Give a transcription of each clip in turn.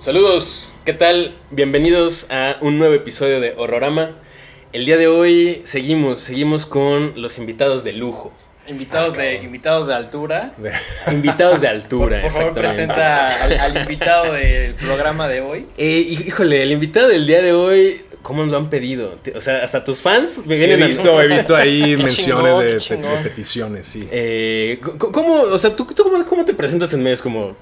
Saludos, ¿qué tal? Bienvenidos a un nuevo episodio de Horrorama. El día de hoy seguimos, seguimos con los invitados de lujo. Invitados, de, invitados de altura. Invitados de altura, Por, por favor, presenta al, al invitado del programa de hoy. Eh, híjole, el invitado del día de hoy, ¿cómo nos lo han pedido? O sea, hasta tus fans me He vienen a visto, he visto ahí menciones de, peticiones, sí. Eh, ¿Cómo, o sea, tú, tú cómo, cómo te presentas en medios como...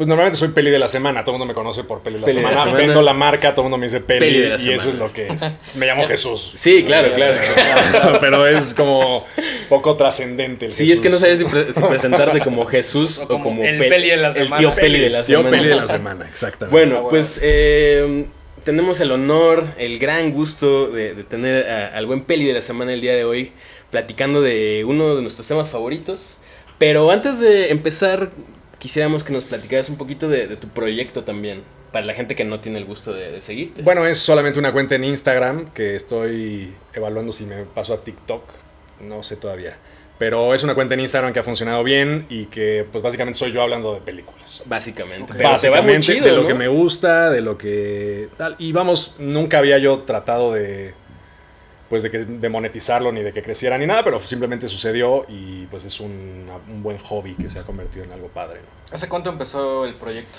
Pues normalmente soy peli de la semana, todo el mundo me conoce por peli de la, Peli de la semana. Vendo la marca, todo el mundo me dice peli, Peli de la y semana. eso es lo que es. Me llamo Jesús. Sí, claro, claro. Pero es como poco trascendente el Sí, Jesús. es que no sabes si, pre- si presentarte como Jesús o O como, el Pe- Peli de la El semana. tío Peli de la Tío semana. peli de la semana, exactamente. Bueno, pues eh, tenemos el honor, el gran gusto de, de tener a- al buen Peli de la semana el día de hoy, platicando de uno de nuestros temas favoritos. Pero antes de empezar, quisiéramos que nos platicaras un poquito de, de tu proyecto también, para la gente que no tiene el gusto de, de seguirte. Bueno, es solamente una cuenta en Instagram que estoy evaluando si me paso a TikTok. No sé todavía. Pero es una cuenta en Instagram que ha funcionado bien y que pues básicamente soy yo hablando de películas. básicamente. Ok. Pero te va muy Básicamente chido, de lo ¿no? que me gusta, de lo que tal. Y vamos, nunca había yo tratado de pues de, que, de monetizarlo ni de que creciera ni nada, pero simplemente sucedió y pues es un, un buen hobby que se ha convertido en algo padre. ¿no? ¿Hace cuánto empezó el proyecto?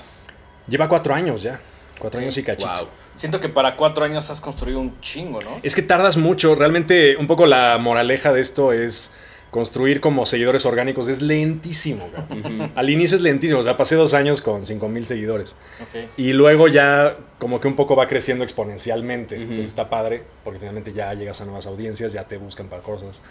Lleva cuatro años ya, cuatro años y cachito. Wow. Siento que para cuatro años has construido un chingo, ¿no? Es que tardas mucho, realmente un poco la moraleja de esto es construir como seguidores orgánicos es lentísimo. Al inicio es lentísimo, o sea, pasé dos años con 5000 seguidores. Y luego ya como que un poco va creciendo exponencialmente. Entonces está padre, porque finalmente ya llegas a nuevas audiencias, ya te buscan para cosas.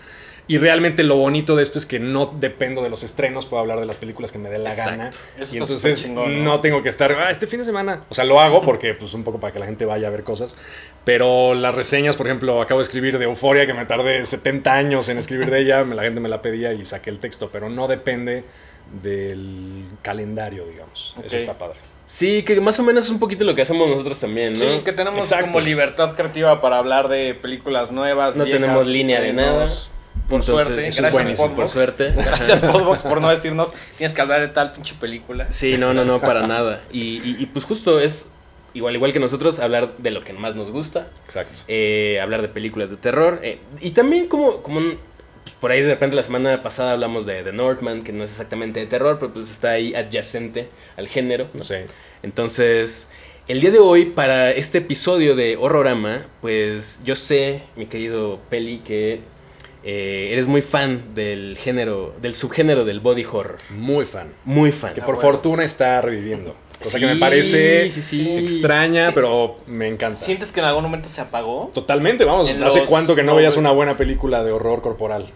Y realmente lo bonito de esto es que no dependo de los estrenos, puedo hablar de las películas que me dé la Exacto. gana. Eso y está entonces chingón, ¿no? ¿no? tengo que estar, ah, este fin de semana. O sea, lo hago porque pues un poco para que la gente vaya a ver cosas. Pero las reseñas, por ejemplo, acabo de escribir de Euforia, que me tardé 70 años en escribir de ella, me- la gente me la pedía y saqué el texto, pero no depende del calendario, digamos. Ok. Eso está padre. Sí, que más o menos es un poquito lo que hacemos nosotros también, ¿no? Sí, que tenemos Exacto. como libertad creativa para hablar de películas nuevas. No viejas, tenemos línea de estrenos. Por Entonces, suerte. Gracias, Por suerte. Gracias, Podbox, por no decirnos tienes que hablar de tal pinche película. Sí, no, no, no, para nada. Y, y- y, pues justo es, igual, igual que nosotros, hablar de lo que más nos gusta, Exacto. eh, hablar de películas de terror. eh, y también como, como un- pues, por ahí de repente la semana pasada hablamos de The Northman, que no es exactamente de terror, pero pues está ahí adyacente al género. No sé. Entonces, el día de hoy, para este episodio de Horrorama, pues yo sé, mi querido Peli, que eh, eres muy fan del género, del subgénero del body horror. Muy fan. Muy fan. Que Ah, por bueno. fortuna está reviviendo. Cosa que Sí, me parece sí, sí. extraña, Sí, pero me encanta. ¿Sientes que en algún momento se apagó? Totalmente, vamos. En ¿Hace los cuánto que no veías una buena película de horror corporal?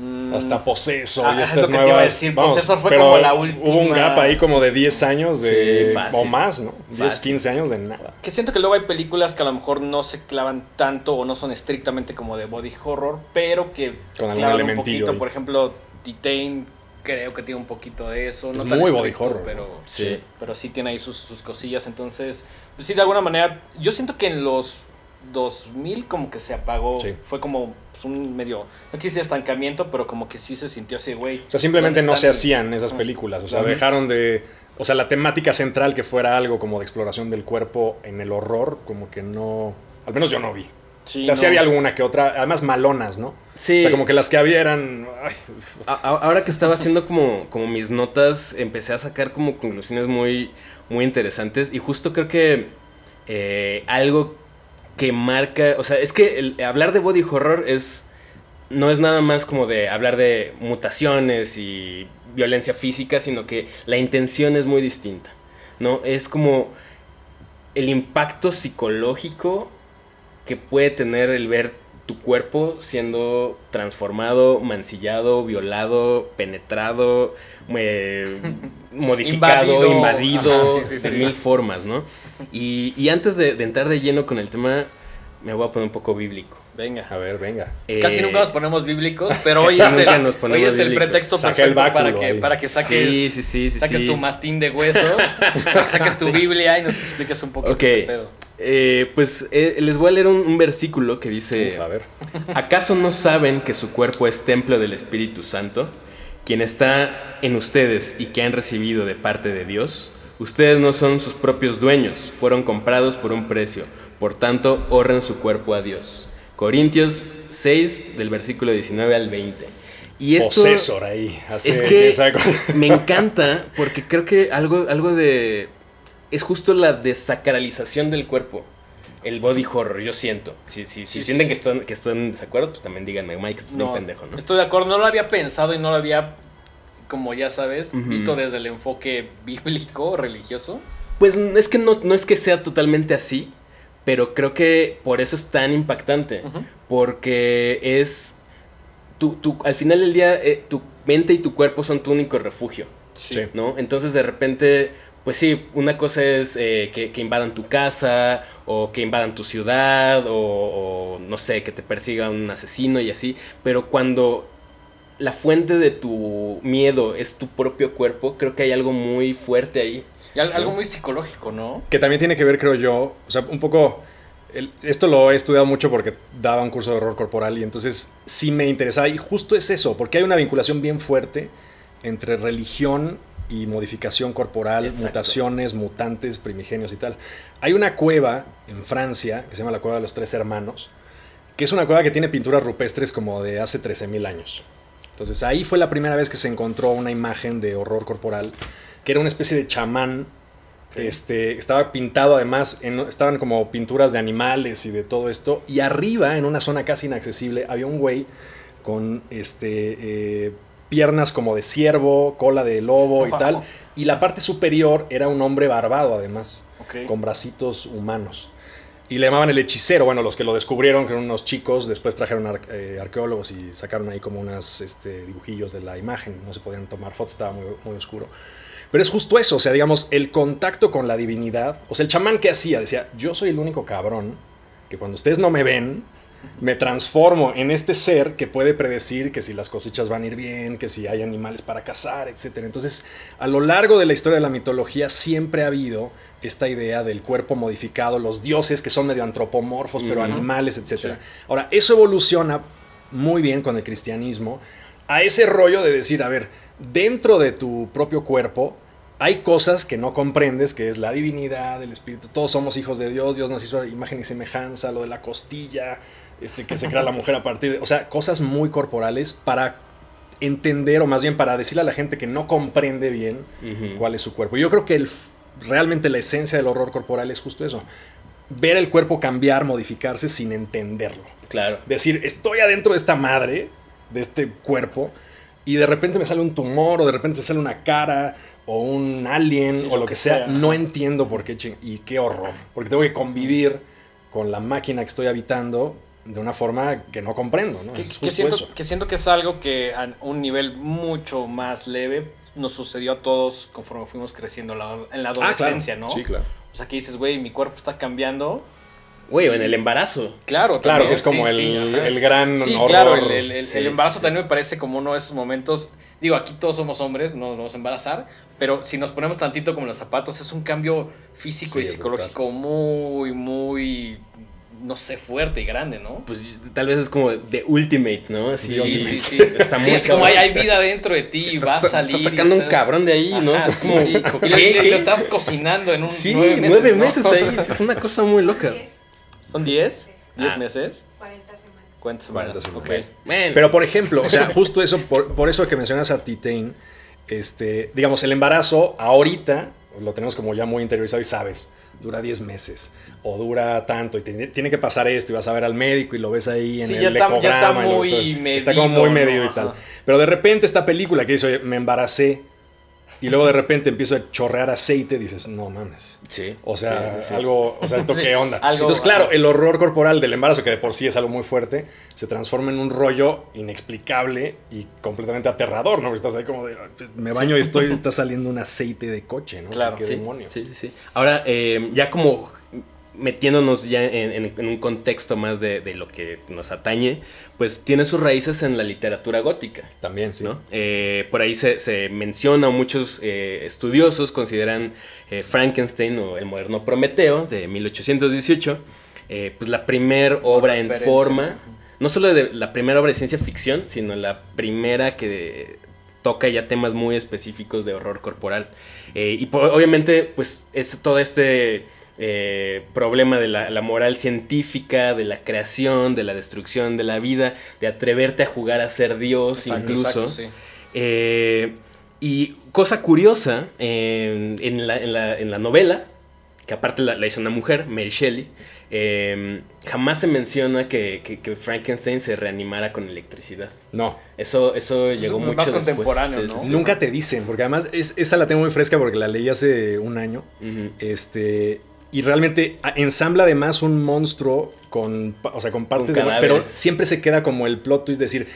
Mm, Hasta Poseso Ah, y es estas lo que te iba a decir, vamos, Possessor fue pero como la Hubo un última- gap ahí como de sí, 10 años de, Sí, o más, ¿no? 10, Fácil. 15 años de nada. Que siento que luego hay películas que a lo mejor no se clavan tanto o no son estrictamente como de body horror, pero que Con algún clavan un elementillo poquito. ahí. Por ejemplo, Detain creo que tiene un poquito de eso. No Es tan muy body estricto, horror, pero ¿no? Sí. pero sí tiene ahí sus, sus cosillas. Entonces, pues sí, de alguna manera, yo siento que en los 2000 como que se apagó. Sí. Fue como pues, un medio, no quise decir estancamiento, pero como que sí se sintió así, güey. O sea, simplemente ¿dónde no se hacían esas películas. O sea, dejaron de. O sea, la temática central que fuera algo como de exploración del cuerpo en el horror, como que no. Al menos yo no vi. Sí, o sea, sí no. había alguna que otra, además malonas, ¿no? Sí. O sea, como que las que había eran. ay, ahora que estaba haciendo como, como mis notas, empecé a sacar como conclusiones muy, muy interesantes. Y justo creo que eh, algo que marca. O sea, es que hablar de body horror es. No es nada más como de hablar de mutaciones y violencia física, sino que la intención es muy distinta. ¿No? Es como el impacto psicológico que puede tener el ver tu cuerpo siendo transformado, mancillado, violado, penetrado, eh, modificado, Invadido. invadido, Ajá, sí, sí, de sí. mil formas, ¿no? Y, y antes de, de entrar de lleno con el tema, me voy a poner un poco bíblico. Venga. A ver, venga. Casi Eh, nunca nos ponemos bíblicos, pero hoy es el, nos hoy es el pretexto perfecto para que, ahí. para que saques, Sí, sí, sí, sí, saques sí. tu mastín de hueso, para que saques tu Biblia y nos expliques un poco Ok. este pedo. Eh, pues eh, les voy a leer un, un versículo que dice, Uf, a ver. ¿acaso no saben que su cuerpo es templo del Espíritu Santo, quien está en ustedes y que han recibido de parte de Dios? Ustedes no son sus propios dueños, fueron comprados por un precio, por tanto, honren su cuerpo a Dios. Corintios 6, del versículo 19 al 20. Y esto Posesor ahí. hace es que me encanta porque creo que algo, algo de... Es justo la desacralización del cuerpo. El body horror, yo siento. Si, si, si Sí, sienten sí. Que, estoy, que en desacuerdo, pues también díganme, Mike, estás No, pendejo, ¿no? Estoy de acuerdo, no lo había pensado y no lo había, como ya sabes, visto desde el enfoque bíblico, religioso. Pues es que no, no es que sea totalmente así, pero creo que por eso es tan impactante. Porque es... Tu, tu- al final del día, eh, tu mente y tu cuerpo son tu único refugio. Sí. Sí. ¿no? Entonces de repente, pues sí, una cosa es eh, que, que invadan tu casa o que invadan tu ciudad o, o, no sé, que te persiga un asesino y así, pero cuando la fuente de tu miedo es tu propio cuerpo, creo que hay algo muy fuerte ahí. Y al- algo muy psicológico, ¿no? Que también tiene que ver, creo yo, o sea, un poco... el- esto lo he estudiado mucho porque daba un curso de horror corporal y entonces sí me interesaba. Y justo es eso, porque hay una vinculación bien fuerte entre religión y modificación corporal, Exacto. mutaciones, mutantes, primigenios y tal. Hay una cueva en Francia que se llama la Cueva de los Tres Hermanos, que es una cueva que tiene pinturas rupestres como de hace 13.000 años. Entonces ahí fue la primera vez que se encontró una imagen de horror corporal, que era una especie de chamán. Este, estaba pintado además, en- estaban como pinturas de animales y de todo esto. Y arriba, en una zona casi inaccesible, había un güey con este, eh, piernas como de ciervo, cola de lobo y tal. Y la parte superior era un hombre barbado además con bracitos humanos. Y le llamaban el hechicero. Bueno, los que lo descubrieron, que eran unos chicos, después trajeron ar- eh, arqueólogos y sacaron ahí como unos este, dibujillos de la imagen. No se podían tomar fotos, estaba muy, muy oscuro. Pero es justo eso, o sea, digamos, el contacto con la divinidad. O sea, el chamán que hacía, decía, yo soy el único cabrón que cuando ustedes no me ven, me transformo en este ser que puede predecir que si las cosechas van a ir bien, que si hay animales para cazar, etc. Entonces, a lo largo de la historia de la mitología siempre ha habido esta idea del cuerpo modificado, los dioses que son medio antropomorfos, pero animales, etc. Sí. Ahora, eso evoluciona muy bien con el cristianismo a ese rollo de decir, a ver, dentro de tu propio cuerpo hay cosas que no comprendes, que es la divinidad, el espíritu. Todos somos hijos de Dios, Dios nos hizo imagen y semejanza, lo de la costilla, este, que se crea la mujer a partir de... O sea, cosas muy corporales para entender, o más bien para decirle a la gente que no comprende bien cuál es su cuerpo. Yo creo que el, realmente la esencia del horror corporal es justo eso. Ver el cuerpo cambiar, modificarse sin entenderlo. Claro. Decir, estoy adentro de esta madre, de este cuerpo, y de repente me sale un tumor, o de repente me sale una cara, o un alien, Sí, o lo que sea. No entiendo por qué, y qué horror. Porque tengo que convivir con la máquina que estoy habitando de una forma que no comprendo, ¿no? Que, es que justo siento, que siento que es algo que a un nivel mucho más leve nos sucedió a todos conforme fuimos creciendo la- en la Ah, claro. adolescencia, ¿no? Sí, claro. O sea, que dices, güey, mi cuerpo está cambiando. Güey, o en el embarazo. Claro, Claro, también, que es como sí, el, sí, el gran Sí, horror. claro, el, el- el- Sí, el embarazo sí. también me parece como uno de esos momentos. Digo, aquí todos somos hombres, no nos vamos a embarazar, pero si nos ponemos tantito como en los zapatos, es un cambio físico Sí, y psicológico muy, muy, no sé, fuerte y grande, ¿no? Pues tal vez es como de ultimate, ¿no? Así, Sí, ultimate. sí, sí. Está Sí, muy es como hay, hay vida dentro de ti y vas a salir. estás sacando un cabrón de ahí, ¿no? O sea, Ajá, es sí, como- sí. lo, y ¿Qué? lo estás cocinando en un Sí, nueve meses. nueve ¿no? meses ahí. Es una cosa muy loca. ¿Son 10? ¿10 Ah. meses? 40 semanas. ¿Cuántas semanas? 40 Ok. semanas. Bueno, Pero por ejemplo, o sea, justo eso, por, por eso que mencionas a Titain, este, digamos, el embarazo ahorita lo tenemos como ya muy interiorizado y sabes, dura 10 meses o dura tanto y tiene, tiene que pasar esto y vas a ver al médico y lo ves ahí en Sí, el ya está- ya está ecograma y lo- muy todo- Está como medido, muy ¿no? medido y Ajá. tal. Pero de repente esta película que dice, oye, me embaracé y luego de repente empiezo a chorrear aceite, dices, no mames. sí. O sea, Sí, sí, sí. algo, o sea, ¿esto qué onda? algo- Entonces, claro, el horror corporal del embarazo, que de por sí es algo muy fuerte, se transforma en un rollo inexplicable y completamente aterrador, ¿no? Porque estás ahí como de, me baño y estoy, está saliendo un aceite de coche, ¿no? Claro, ¿Qué Sí, demonio? Sí, sí, sí. Ahora, eh, ya como metiéndonos ya en, un contexto más de, lo que nos atañe, pues tiene sus raíces en la literatura gótica. También, sí. ¿no? Eh, por ahí se, menciona, muchos eh, estudiosos consideran eh, Frankenstein o el moderno Prometeo de 1818, pues la primera obra en forma, no solo de la primera obra de ciencia ficción, sino la primera que toca ya temas muy específicos de horror corporal. y obviamente, pues es todo este eh, problema de la, moral científica, de la creación, de la destrucción de la vida, de atreverte a jugar a ser Dios incluso. Eh, y cosa curiosa, en, la, novela, que aparte la, hizo una mujer, Mary Shelley, em, jamás se menciona que, Frankenstein se reanimara con electricidad. No. Eso, eso llegó mucho más contemporáneo, ¿no? Nunca te dicen, porque además esa la tengo muy fresca porque la leí hace un año. Este y realmente ensambla además un monstruo con, o sea, con partes de... Pero siempre se queda como el plot twist de decir,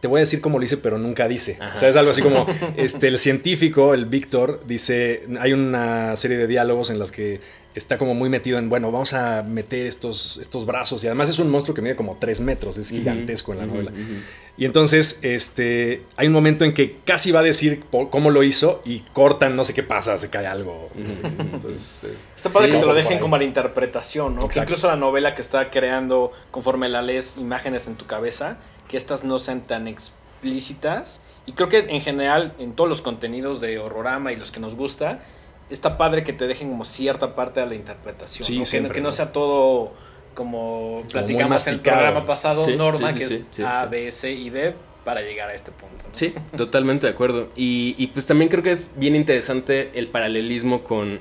te voy a decir cómo lo dice, pero nunca dice. O sea, es algo así como, este, el científico, el Víctor, dice, hay una serie de diálogos en las que está como muy metido en, bueno, vamos a meter estos, estos brazos. Y además es un monstruo que mide como tres metros, es gigantesco en la novela. Y entonces, este, hay un momento en que casi va a decir cómo lo hizo y cortan, no sé qué pasa, se cae algo. Entonces, está padre que te lo dejen como la interpretación, ¿no? Que incluso la novela que está creando, conforme la lees, imágenes en tu cabeza, que estas no sean tan explícitas. Y creo que en general, en todos los contenidos de Horrorama y los que nos gusta, está padre que te dejen como cierta parte de la interpretación. ¿no? que, no sea todo como platicamos en el programa pasado, Norma, que es A, B, C y D para llegar a este punto. Sí, totalmente de acuerdo. Y, pues también creo que es bien interesante el paralelismo con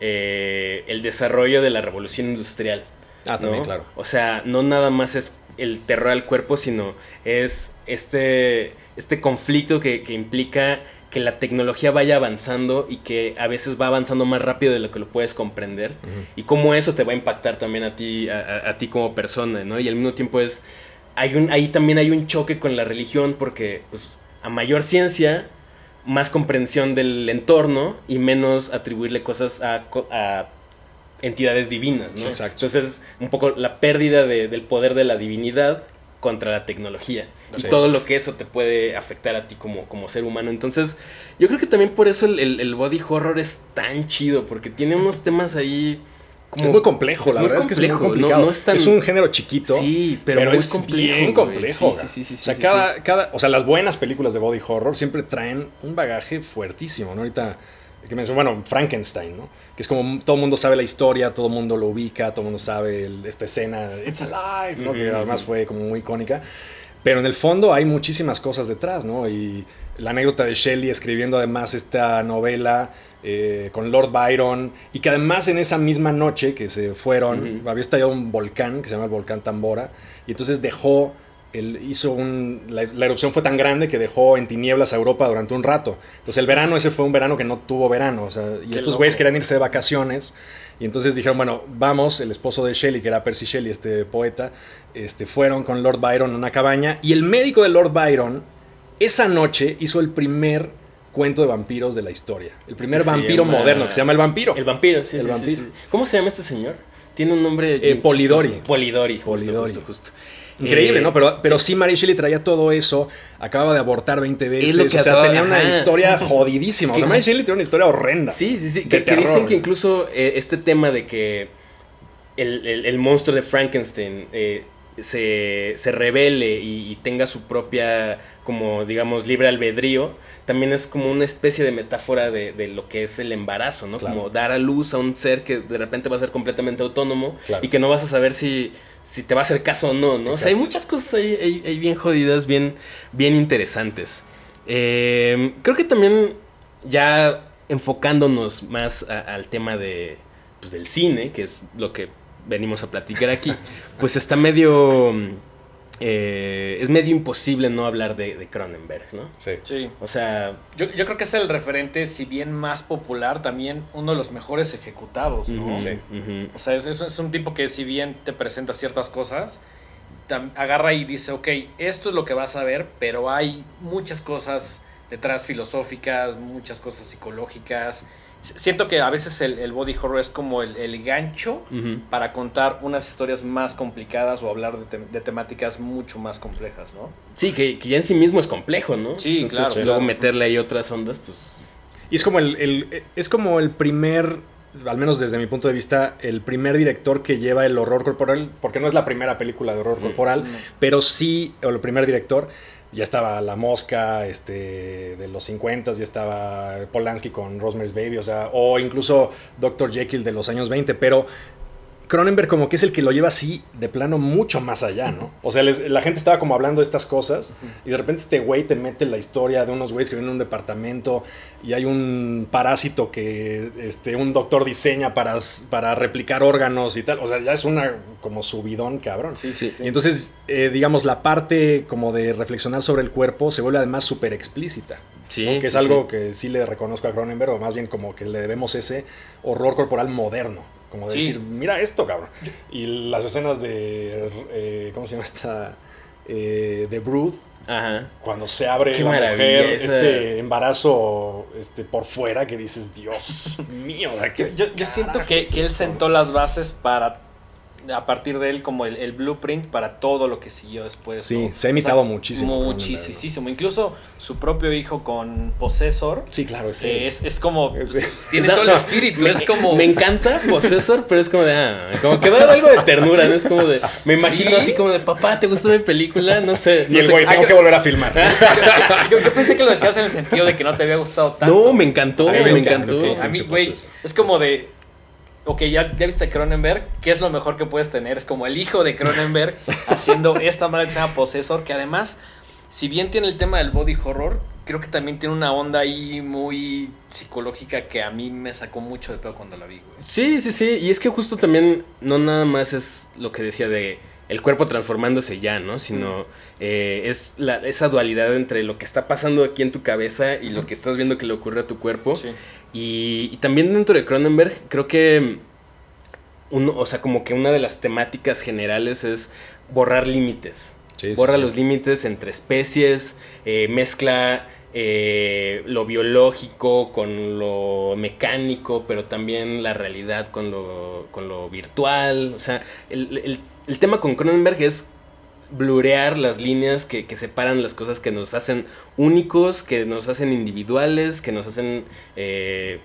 eh, el desarrollo de la revolución industrial. Ah, también, claro. O sea, no nada más es el terror al cuerpo, sino es este, este conflicto que, que implica que la tecnología vaya avanzando y que a veces va avanzando más rápido de lo que lo puedes comprender y cómo eso te va a impactar también a ti a, ti como persona no y al mismo tiempo es hay un ahí también hay un choque con la religión porque pues a mayor ciencia más comprensión del entorno y menos atribuirle cosas a, entidades divinas ¿no? Exacto. entonces un poco la pérdida del poder de la divinidad contra la tecnología y todo lo que eso te puede afectar a ti como, como ser humano. Entonces, yo creo que también por eso el, body horror es tan chido, porque tiene unos temas ahí... Como, es muy complejo, la verdad es que es muy complicado. es, un género chiquito, sí, pero, es complejo, bien complejo. Sí, sí, sí, o sea, cada, cada, o sea, las buenas películas de body horror siempre traen un bagaje fuertísimo, ¿no? Ahorita que me bueno, Frankenstein, ¿no? Que es como todo el mundo sabe la historia, todo el mundo lo ubica, todo el mundo sabe esta escena, It's Alive, ¿no? Que además fue como muy icónica. Pero en el fondo hay muchísimas cosas detrás, ¿no? Y la anécdota de Shelley escribiendo además esta novela eh, con Lord Byron y que además en esa misma noche que se fueron, había estallado un volcán que se llama el volcán Tambora y entonces dejó él hizo un, la, erupción fue tan grande que dejó en tinieblas a Europa durante un rato. Entonces el verano ese fue un verano que no tuvo verano. O sea, y estos güeyes querían irse de vacaciones. Y entonces dijeron, bueno, vamos, el esposo de Shelley, que era Percy Shelley, este poeta, este, fueron con Lord Byron a una cabaña. Y el médico de Lord Byron, esa noche, hizo el primer cuento de vampiros de la historia. El primer vampiro moderno, que se llama El Vampiro. El Vampiro, sí. El vampiro. ¿Cómo se llama este señor? Tiene un nombre... Eh, Polidori. Polidori. Polidori. justo. justo. Increíble, ¿no? Pero, pero sí. Mary Shelley traía todo eso, acababa de abortar 20 veces, o sea, tenía una historia jodidísima. O sea, Mary Shelley tiene una historia horrenda. Sí, sí, sí. Que, dicen que incluso eh, este tema de que el, monstruo de Frankenstein eh, se, se, revele y, tenga su propia, como digamos, libre albedrío, también es como una especie de metáfora de, lo que es el embarazo, ¿no? Como dar a luz a un ser que de repente va a ser completamente autónomo y que no vas a saber si si te va a hacer caso o no, ¿no? O sea, hay muchas cosas ahí, bien jodidas, bien, bien interesantes. Eh, creo que también ya enfocándonos más al tema de, pues, del cine, que es lo que venimos a platicar aquí, pues está medio eh, es medio imposible no hablar de, Cronenberg, ¿no? Sí. sí. O sea... Yo, creo que es el referente, si bien más popular, también uno de los mejores ejecutados, ¿no? sí. O sea, es, es, un tipo que si bien te presenta ciertas cosas, agarra y dice, ok, esto es lo que vas a ver, pero hay muchas cosas detrás filosóficas, muchas cosas psicológicas, siento que a veces el, body horror es como el, gancho para contar unas historias más complicadas o hablar de, temáticas mucho más complejas, ¿no? Sí, que, ya en sí mismo es complejo, ¿no? Sí, claro. Luego meterle ahí otras ondas, pues... Y es como el, es como el primer al menos desde mi punto de vista, el primer director que lleva el horror corporal, porque no es la primera película de horror corporal, pero sí, o el primer director ya estaba La Mosca este, de los 50, ya estaba Polanski con Rosemary's Baby, o sea, o incluso Dr. Jekyll de los años 20, pero Cronenberg como que es el que lo lleva así de plano mucho más allá, ¿no? O sea, la gente estaba como hablando de estas cosas y de repente este güey te mete la historia de unos güeyes que vienen a un departamento y hay un parásito que este, un doctor diseña para, para replicar órganos y tal. O sea, ya es una como subidón, cabrón. Sí, sí, sí. Y entonces, eh, digamos, la parte como de reflexionar sobre el cuerpo se vuelve además súper explícita. Sí, que es algo que sí le reconozco a Cronenberg, o más bien como que le debemos ese horror corporal moderno. Como de decir, mira esto, cabrón. Y las escenas de. Eh, ¿Cómo se llama esta? Eh, de Brood. Ajá. Cuando se abre la mujer, este embarazo este, por fuera, que dices, Dios mío, Yo, yo siento que, que él sentó las bases para a partir de él como el, blueprint para todo lo que siguió después. Sí, se ha imitado muchísimo. Muchísimo. Incluso su propio hijo con Possessor. Sí, claro, sí. Es, es como. Tiene todo el espíritu. Me, es como. Me encanta Possessor, pero es como de. Ah, como que da algo de ternura, ¿no? Es como de. Me imagino así como de, papá, ¿te gustó mi película? No sé. y el güey, tengo que volver a filmar. yo, pensé que lo decías en el sentido de que no te había gustado tanto. No, me encantó, me, encantó. A mí, güey, es como de ok, ya, ya viste a Cronenberg, ¿qué es lo mejor que puedes tener? Es como el hijo de Cronenberg haciendo esta madre que se llama Possessor, que además, si bien tiene el tema del body horror, creo que también tiene una onda ahí muy psicológica que a mí me sacó mucho de pedo cuando la vi, güey. Sí, sí, sí, y es que justo también no nada más es lo que decía de el cuerpo transformándose ya, ¿no? Sino eh, es la, esa dualidad entre lo que está pasando aquí en tu cabeza y lo que estás viendo que le ocurre a tu cuerpo. Sí. Y, también dentro de Cronenberg, creo que. Uno, o sea, como que una de las temáticas generales es borrar límites. Borra los límites entre especies, eh, mezcla eh, lo biológico con lo mecánico, pero también la realidad con lo, con lo virtual. O sea, el, el, el tema con Cronenberg es blurear las líneas que, separan las cosas que nos hacen únicos, que nos hacen individuales, que nos hacen eh,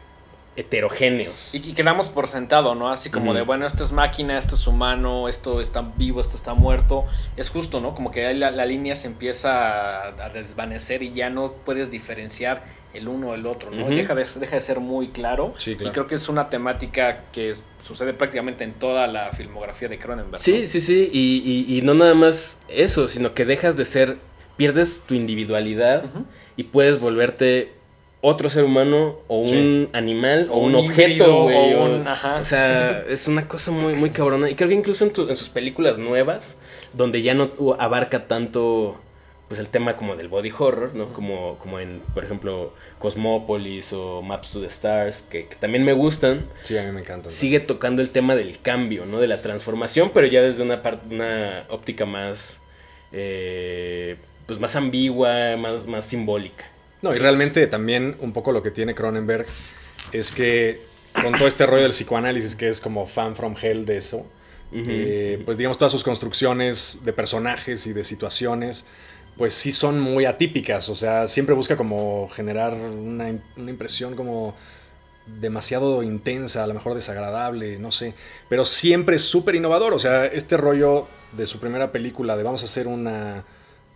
heterogéneos. Y, quedamos por sentado, ¿no? Así como de, bueno, esto es máquina, esto es humano, esto está vivo, esto está muerto. Es justo, ¿no? Como que la, la línea se empieza a, desvanecer y ya no puedes diferenciar el uno o el otro, ¿no? deja, de, deja de ser muy claro. Y creo que es una temática que sucede prácticamente en toda la filmografía de Cronenberg. Sí, sí, sí. Y, y, no nada más eso, sino que dejas de ser, pierdes tu individualidad y puedes volverte otro ser humano o un animal o, un, objeto, güey. O, sea, es una cosa muy, muy cabrona. Y creo que incluso en, sus películas nuevas, donde ya no abarca tanto pues el tema como del body horror, ¿no? Como, como en, por ejemplo, Cosmópolis o Maps to the Stars, que, también me gustan. Sí, a mí me encantan. Sigue tocando el tema del cambio, ¿no? De la transformación, pero ya desde una, una óptica más, eh, pues más ambigua, más, más simbólica. No, y realmente también un poco lo que tiene Cronenberg es que con todo este rollo del psicoanálisis, que es como fan from hell de eso, eh, pues digamos todas sus construcciones de personajes y de situaciones, pues sí son muy atípicas, o sea, siempre busca como generar una, una impresión como demasiado intensa, a lo mejor desagradable, no sé, pero siempre es súper innovador, o sea, este rollo de su primera película de vamos a hacer una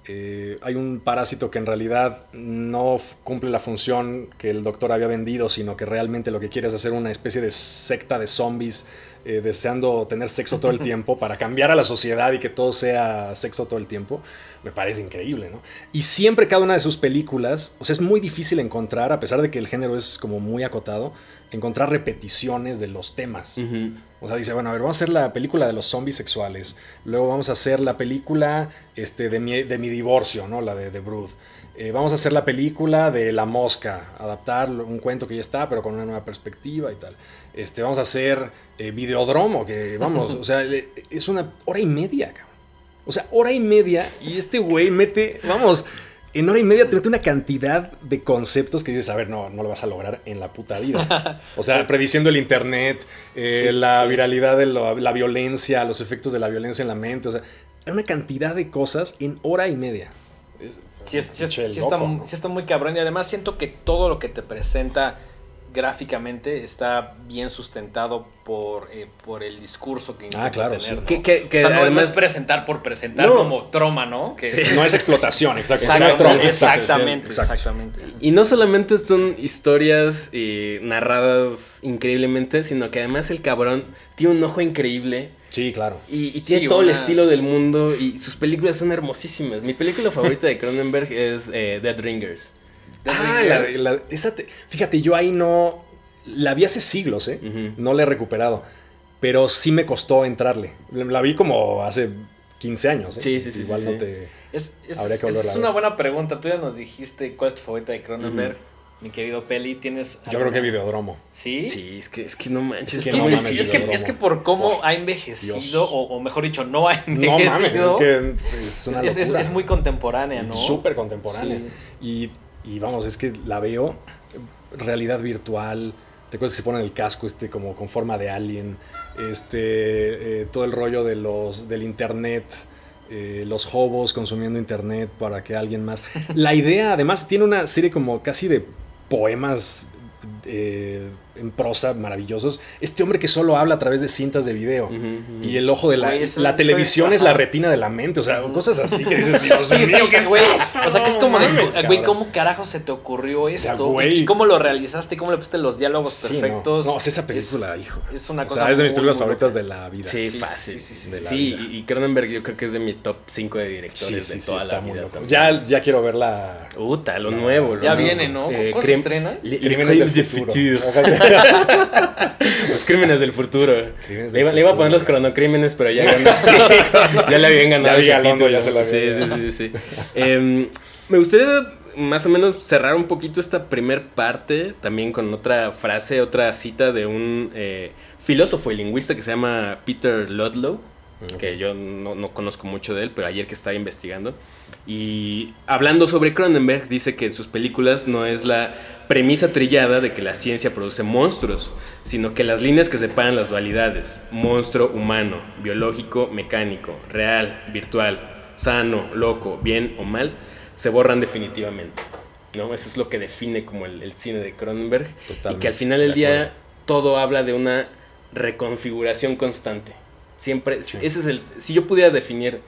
eh, hay un parásito que en realidad no cumple la función que el doctor había vendido, sino que realmente lo que quiere es hacer una especie de secta de zombies eh, deseando tener sexo todo el tiempo para cambiar a la sociedad y que todo sea sexo todo el tiempo, me parece increíble, ¿no? Y siempre cada una de sus películas, o sea, es muy difícil encontrar, a pesar de que el género es como muy acotado, encontrar repeticiones de los temas. O sea, dice, bueno, a ver, vamos a hacer la película de los zombies sexuales. Luego vamos a hacer la película este, de, mi, de mi divorcio, ¿no? La de The Brood. Eh, vamos a hacer la película de La Mosca, adaptar un cuento que ya está, pero con una nueva perspectiva y tal. Este, vamos a hacer eh, Videodromo, que vamos, o sea, es una hora y media, cabrón. O sea, hora y media y este güey mete, vamos, en hora y media te mete una cantidad de conceptos que dices, a ver, no, no lo vas a lograr en la puta vida. O sea, prediciendo el internet, eh, la viralidad de la violencia, los efectos de la violencia en la mente, o sea, era una cantidad de cosas en hora y media. sí, está, sí está muy cabrón y además siento que todo lo que te presenta gráficamente está bien sustentado por, eh, por el discurso que ah, claro, tener. ¿no? Que, que, además, es presentar por presentar como troma, ¿no? Que, No es explotación, exactamente. exactamente, exactamente, Y no solamente son historias eh, narradas increíblemente, sino que además el cabrón tiene un ojo increíble. Sí, claro. Y, tiene todo el estilo del mundo y sus películas son hermosísimas. Mi película favorita de Cronenberg es eh, Dead Ringers. Ah, la, fíjate, yo ahí no. La vi hace siglos, ¿eh? No la he recuperado. Pero sí me costó entrarle. La vi como hace 15 años. ¿eh? Sí, sí, sí. Igual no te. Es, es una buena pregunta. Tú ya nos dijiste cuál es tu favorita de Cronenberg. Mi querido Peli, tienes. Yo creo que Videodromo. ¿Sí? Sí, es que, es que no manches. Es, que, es, que, por cómo ha envejecido, o, mejor dicho, no ha envejecido. No mames, es que es, es, muy contemporánea, ¿no? Súper contemporánea. Y y vamos, es que la veo, realidad virtual, te acuerdas que se pone el casco este como con forma de alien, este, eh, todo el rollo de los, del internet, eh, los hobos consumiendo internet para que alguien más... La idea, además, tiene una serie como casi de poemas eh, en prosa maravillosos. Este hombre que solo habla a través de cintas de video. Y el ojo de la, la televisión es, la retina de la mente. O sea, cosas así que dices, Dios mío, ¿qué es esto? O sea, que es como de, güey, ¿cómo carajo se te ocurrió esto? ¿Y cómo lo realizaste? ¿Cómo le pusiste los diálogos perfectos? No, es esa película, hijo. Es una cosa. O sea, es de mis películas favoritas de la vida. Sí, fácil. Sí, y Cronenberg yo creo que es de mi top 5 de directores de toda la vida. Ya, ya quiero verla. Uta, lo nuevo. Ya viene, ¿no? Eh, ¿Cómo se estrena? Crímenes del futuro. los crímenes del futuro. le, iba, a poner los cronocrímenes, pero ya ya le habían ganado. Ya, se la Sí, sí, sí. Em, me gustaría más o menos cerrar un poquito esta primer parte también con otra frase, otra cita de un eh, filósofo y lingüista que se llama Peter Ludlow, que yo no, no, conozco mucho de él, pero ayer que estaba investigando. Y hablando sobre Cronenberg, dice que en sus películas no es la premisa trillada de que la ciencia produce monstruos, sino que las líneas que separan las dualidades, monstruo humano, biológico, mecánico, real, virtual, sano, loco, bien o mal, se borran definitivamente. ¿no? Eso es lo que define como el, cine de Cronenberg. y que al final del día todo habla de una reconfiguración constante. Siempre, ese es el. Si yo pudiera definir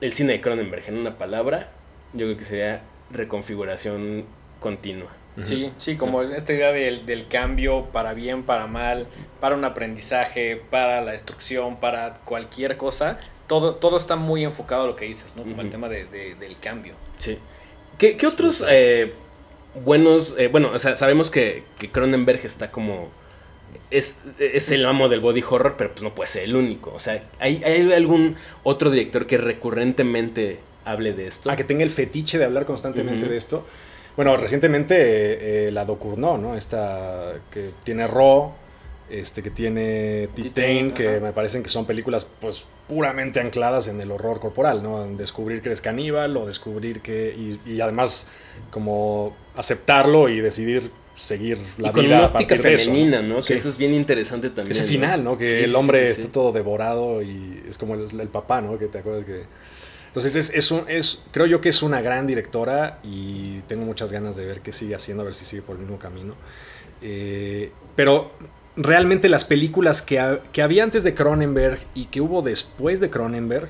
el cine de Cronenberg en una palabra, yo creo que sería reconfiguración continua. Sí, sí, como esta idea del, cambio para bien, para mal, para un aprendizaje, para la destrucción, para cualquier cosa, todo, todo está muy enfocado a lo que dices, ¿no? Como el tema de, del cambio. Sí. ¿Qué, otros eh, buenos, eh, bueno, o sea, sabemos que, que Cronenberg está como... Es, es, el amo del body horror, pero pues no puede ser el único. O sea, ¿hay, ¿hay algún otro director que recurrentemente hable de esto? A que tenga el fetiche de hablar constantemente de esto. Bueno, recientemente eh, la Docurnó, ¿no? Esta que tiene Raw, este que tiene Titan, que me parecen que son películas pues puramente ancladas en el horror corporal, ¿no? En descubrir que eres caníbal o descubrir que... Y, además como aceptarlo y decidir seguir la con vida una óptica femenina, ¿no? Que eso es bien interesante también. Ese final, ¿no? Que el hombre está todo devorado y es como el, el, papá, ¿no? Que te acuerdas que entonces es, es, un, es, creo yo que es una gran directora y tengo muchas ganas de ver qué sigue haciendo, a ver si sigue por el mismo camino. Eh, pero realmente las películas que, que, había antes de Cronenberg y que hubo después de Cronenberg,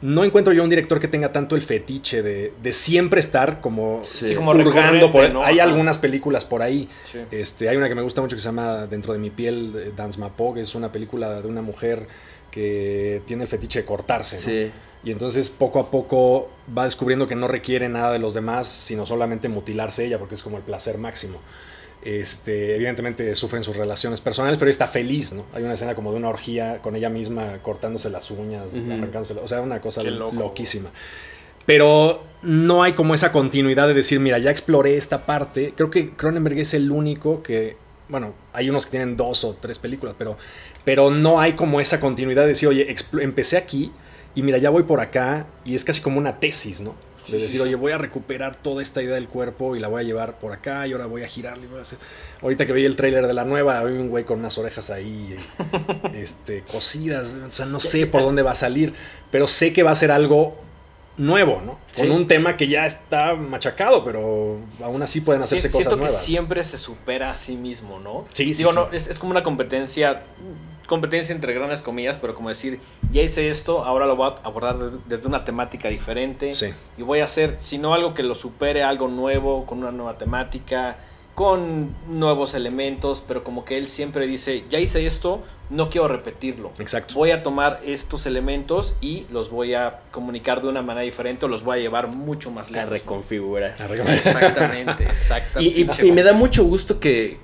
no encuentro yo un director que tenga tanto el fetiche de, de siempre estar como, sí. como hurgando por Hay algunas películas por ahí. Este, hay una que me gusta mucho que se llama Dentro de mi piel, Dance Mapo, que es una película de una mujer que tiene el fetiche de cortarse. Sí. Y entonces poco a poco va descubriendo que no requiere nada de los demás, sino solamente mutilarse ella, porque es como el placer máximo. Este, evidentemente sufren sus relaciones personales, pero está feliz, ¿no? Hay una escena como de una orgía con ella misma cortándose las uñas, arrancándose, o sea, una cosa loquísima. Pero no hay como esa continuidad de decir, mira, ya exploré esta parte. Creo que Cronenberg es el único que, bueno, hay unos que tienen dos o tres películas, pero, pero no hay como esa continuidad de decir, oye, empecé aquí, y mira, ya voy por acá y es casi como una tesis, ¿no? de decir, oye, voy a recuperar toda esta idea del cuerpo y la voy a llevar por acá y ahora voy a girarle y voy a hacer... Ahorita que vi el tráiler de la nueva, hay un güey con unas orejas ahí, este, cosidas, o sea, no sé por dónde va a salir, pero sé que va a ser algo nuevo, ¿no? Con un tema que ya está machacado, pero aún así pueden hacerse cosas nuevas. Siento que siempre se supera a sí mismo, ¿no? Sí, sí. Digo, no, es, es, como una competencia, competencia entre grandes comillas, pero como decir, ya hice esto, ahora lo voy a abordar desde una temática diferente. Sí. Y voy a hacer, si no algo que lo supere, algo nuevo, con una nueva temática, con nuevos elementos, pero como que él siempre dice, ya hice esto, no quiero repetirlo. Exacto. Voy a tomar estos elementos y los voy a comunicar de una manera diferente o los voy a llevar mucho más lejos. A reconfigurar. Exactamente, exactamente. Y, y, me da mucho gusto que,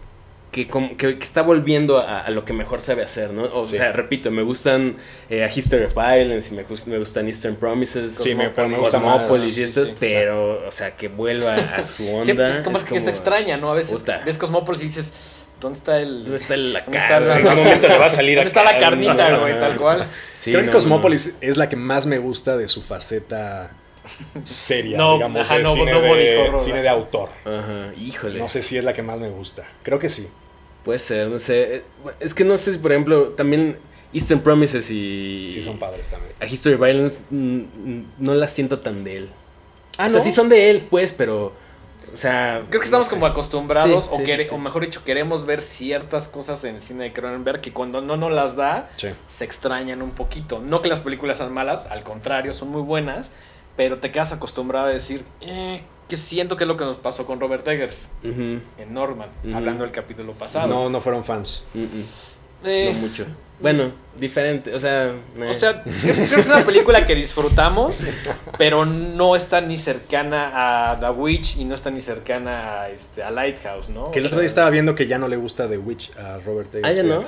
que, que, está volviendo a, a, lo que mejor sabe hacer, ¿no? O sí. sea, repito, me gustan eh, History of Violence y me, me gustan Eastern Promises, sí, me, me gusta Cosmopolis y estas, sí, pero, o sea, que vuelva a su onda. Siempre, como es que se extraña, ¿no? A veces puta. ves Cosmopolis y dices... ¿Dónde está el.? ¿Dónde está la carne? En algún momento le va a salir ¿Dónde está la carnita, güey? Tal cual. Sí, Creo no, que Cosmópolis no. es la que más me gusta de su faceta seria, no, digamos, ajá, de, no, cine, no de horror, cine de autor. Ajá, híjole. No sé si es la que más me gusta. Creo que sí. Puede ser, no sé. Es que no sé si, por ejemplo, también Eastern Promises y. Sí, son padres también. A History of Violence no las siento tan de él. Ah, o ¿no? sea, sí son de él, pues, pero. O sea. Creo que estamos no sé. como acostumbrados, Sí, o, sí, quere- sí, sí. o mejor dicho, queremos ver ciertas cosas en el cine de Cronenberg que cuando no nos las da, Sí. se extrañan un poquito. No que las películas sean malas, al contrario, son muy buenas, pero te quedas acostumbrado a decir, eh, que siento que es lo que nos pasó con Robert Eggers Ujú, en Norman, hablando del capítulo pasado. No, no fueron fans. Eh, No mucho. Bueno, diferente, o sea. eh. O sea, creo que es una película que disfrutamos, pero no está ni cercana a The Witch y no está ni cercana a, este, a Lighthouse, ¿no? Que el otro día estaba viendo que ya no le gusta The Witch a Robert Eggers. Ah, ya no.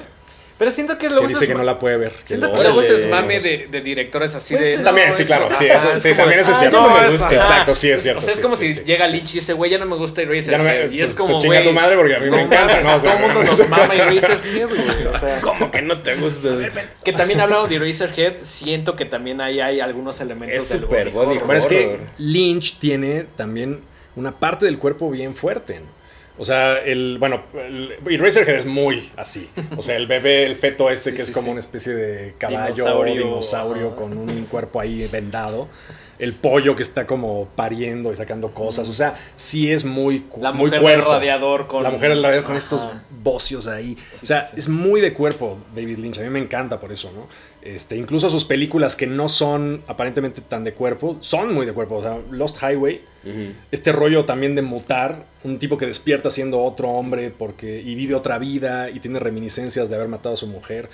Pero siento que Que luego dice ese que no la puede ver. que Siento que luego ese mame de, de directores así Puede de. También, no, sí, eso- claro, sí, eso- es sí, como también eso es "Ah, cierto, no, no me es- gusta". ajá. Exacto, sí, es cierto, O sea, es sí, como sí, si sí. llega Lynch y ese güey ya no me gusta Eraserhead. Ya no me- y es pues- como, pues chinga güey, tu madre porque a mí me encanta, mames, ¿no? O sea, todo el mundo nos mama Eraserhead, güey. O sea, ¿Cómo que no te gusta? que también hablando de Eraserhead, siento que también ahí hay algunos elementos Es del super body. Bueno, es que. Lynch tiene también una parte del cuerpo bien fuerte. ¿no? O sea, el, bueno, el, Eraserhead es muy así. O sea, el bebé, el feto este Sí, que sí, es como sí. una especie de caballo, Dinosaurio, dinosaurio, con un cuerpo ahí vendado. El pollo que está como pariendo y sacando cosas. O sea, sí es muy, cu- La muy mujer cuerpo. del radiador con. La mujer del radiador con Ajá. estos bocios ahí. Sí, o sea, sí, sí. es muy de cuerpo David Lynch. A mí me encanta por eso, ¿no? Este, incluso sus películas que no son aparentemente tan de cuerpo, son muy de cuerpo. O sea, Lost Highway, este rollo también de mutar, un tipo que despierta siendo otro hombre porque y vive otra vida y tiene reminiscencias de haber matado a su mujer.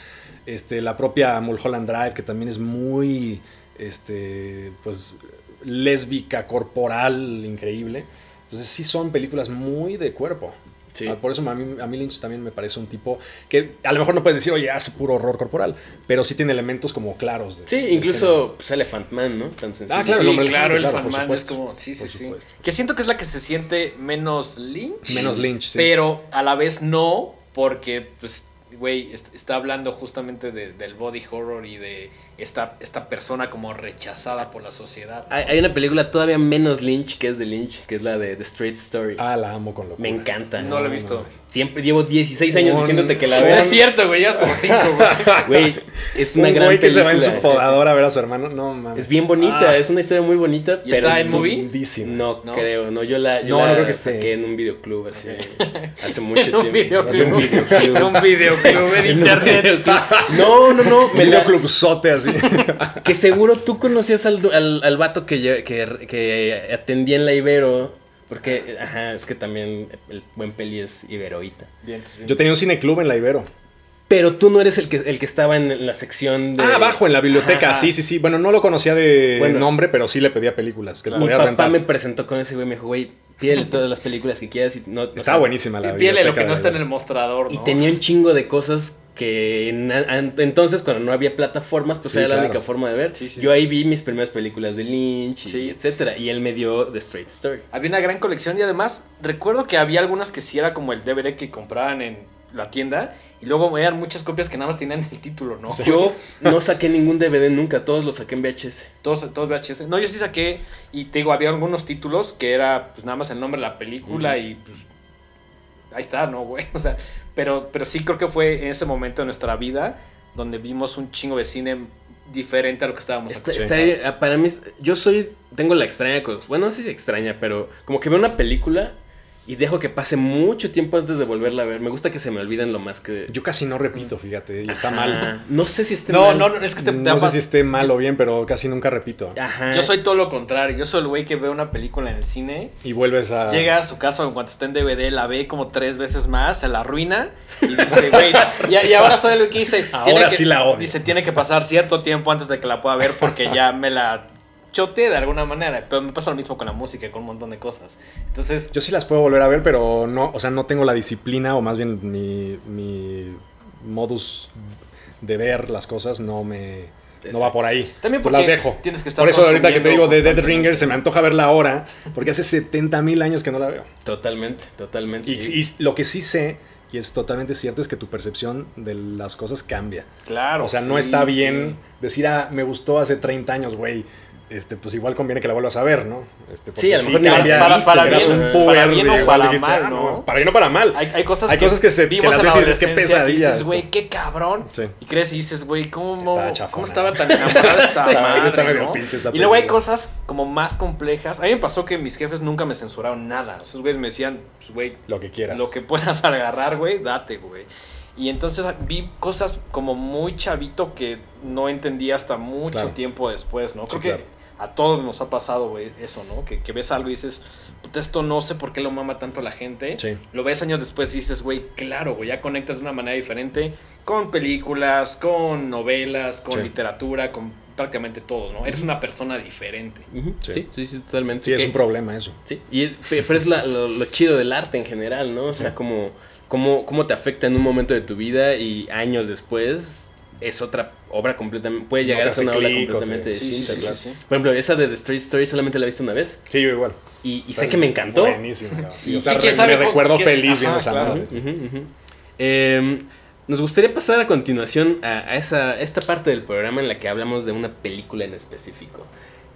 Este, la propia Mulholland Drive que también es muy este pues lésbica corporal increíble. Entonces sí son películas muy de cuerpo. Sí. Ah, Por eso a mí, a mí Lynch también me parece un tipo que a lo mejor no puedes decir, oye, hace puro horror corporal, pero sí tiene elementos como claros. de- Sí, incluso pues, Elephant Man, ¿no? Tan sencillo. Ah, claro, sí, el hombre claro, el elefante, claro, Man es supuesto, como. Sí, sí, sí. Que siento que es la que se siente menos Lynch. Menos Lynch, sí. Pero a la vez no, porque, pues, güey, est- está hablando justamente de- del body horror y de esta, esta persona como rechazada por la sociedad. Hay, hay una película todavía menos Lynch que es de Lynch, que es la de The Straight Story. Ah, la amo con locura. Me encanta. No lo he visto. Siempre llevo 16 años Un- diciéndote que la No veas. es cierto, güey, ya es como cinco, güey. Güey, es una un gran güey que se película. va en su podador a ver a su hermano. No mames. Es bien bonita, Ah, es una historia muy bonita. ¿Y pero está en movie? No, ¿No? creo, no, yo la, yo No, la no creo que saqué esté. en un videoclub así, hace mucho En un tiempo. videoclub. En un videoclub. En un videoclub en internet. No, no, no, me la- videoclubzote así. que seguro tú conocías al, al, al vato que, lle- que, que atendía en la Ibero, porque, ajá, es que también el buen peli es Iberoita. Bien, bien. Yo tenía un cineclub en la Ibero. Pero tú no eres el que, el que estaba en la sección de... Ah, abajo en la biblioteca. Ajá. Sí, sí, sí. Bueno, no lo conocía de Bueno. nombre, pero sí le pedía películas. Que Mi podía papá rentar. me presentó con ese güey, me dijo, güey, pídele todas las películas que quieras y no... o Estaba sea, buenísima la pídele lo que no está en el mostrador, Y tenía un chingo de cosas que en- entonces cuando no había plataformas pues Sí, era la única forma de ver. Sí, sí, Yo sí. ahí vi mis primeras películas de Lynch y Sí. etcétera y él me dio The Straight Story. Había una gran colección y además recuerdo que había algunas que sí era como el DVD que compraban en la tienda y luego eran muchas copias que nada más tenían el título, ¿no? Yo no saqué ningún DVD nunca, todos los saqué en VHS. Todos, todos VHS. No, yo sí saqué y te digo, había algunos títulos que era pues nada más el nombre de la película y pues ahí está, ¿no, güey? O sea, pero, pero sí creo que fue en ese momento de nuestra vida donde vimos un chingo de cine diferente a lo que estábamos acostumbrados. para mí, yo soy, tengo la extraña bueno, no sé si extraña, pero como que veo una película y dejo que pase mucho tiempo antes de volverla a ver. Me gusta que se me olviden lo más que. Yo casi no repito, fíjate, y está mal. No sé si esté mal. No, no, es que te, No sé si esté mal o bien, pero casi nunca repito. Ajá. Yo soy todo lo contrario. Yo soy el güey que ve una película en el cine. Y vuelves a. Llega a su casa en cuanto está en DVD, la ve como tres veces más, se la arruina. Y dice, güey. y, ahora soy el güey que dice. Ahora sí la odio. Dice, tiene que pasar cierto tiempo antes de que la pueda ver porque ya me la chote de alguna manera, pero me pasa lo mismo con la música, con un montón de cosas. Entonces... Yo sí las puedo volver a ver, pero no, o sea, no tengo la disciplina o más bien mi, mi modus de ver las cosas no me... No va por ahí. También porque las dejo. Tienes que estar por eso ahorita que te digo de Dead Ringer se me antoja verla ahora, porque hace 70 mil años que no la veo. Totalmente, totalmente. Y, lo que sí sé, y es totalmente cierto, es que tu percepción de las cosas cambia. Claro. O sea, no está bien decir, ah, me gustó hace 30 años, güey este, pues igual conviene que la vuelvas a ver, ¿no? Este, sí, a lo mejor cambia, para, para, bien, un para bien o para mal, ¿no? Para bien o para mal. Hay, hay cosas, hay que, cosas que se vimos que las veces qué pesadilla. Y dices, güey, qué cabrón. Sí. Y crees y dices, güey, ¿cómo, ¿cómo estaba tan enamorada esta sí, madre, está medio pinche esta Y luego hay cosas como más complejas. A mí me pasó que mis jefes nunca me censuraron nada. Esos güeyes me decían, pues, güey, lo que quieras. Lo que puedas agarrar, güey, date, güey. Y entonces vi cosas como muy chavito que no entendí hasta mucho tiempo después, ¿no? Creo que a todos nos ha pasado, güey, eso, ¿no? Que, ves algo y dices, puta, esto no sé por qué lo mama tanto la gente. Sí. Lo ves años después y dices, güey, claro, güey, ya conectas de una manera diferente con películas, con novelas, con literatura, con prácticamente todo, ¿no? Eres una persona diferente. sí. sí. sí, totalmente. Sí, es un problema eso. Sí, y, pero es lo, chido del arte en general, ¿no? O sea, como, como, cómo te afecta en un momento de tu vida y años después es otra obra completamente. Puede llegar a ser una obra completamente distinta. Por ejemplo, esa de The Street Story solamente la he visto una vez. Sí, yo igual. Y, sé que me encantó. Buenísimo. o sea, me recuerdo feliz viendo esa madre. Em, nos gustaría pasar a continuación a, esa, esta parte del programa en la que hablamos de una película en específico.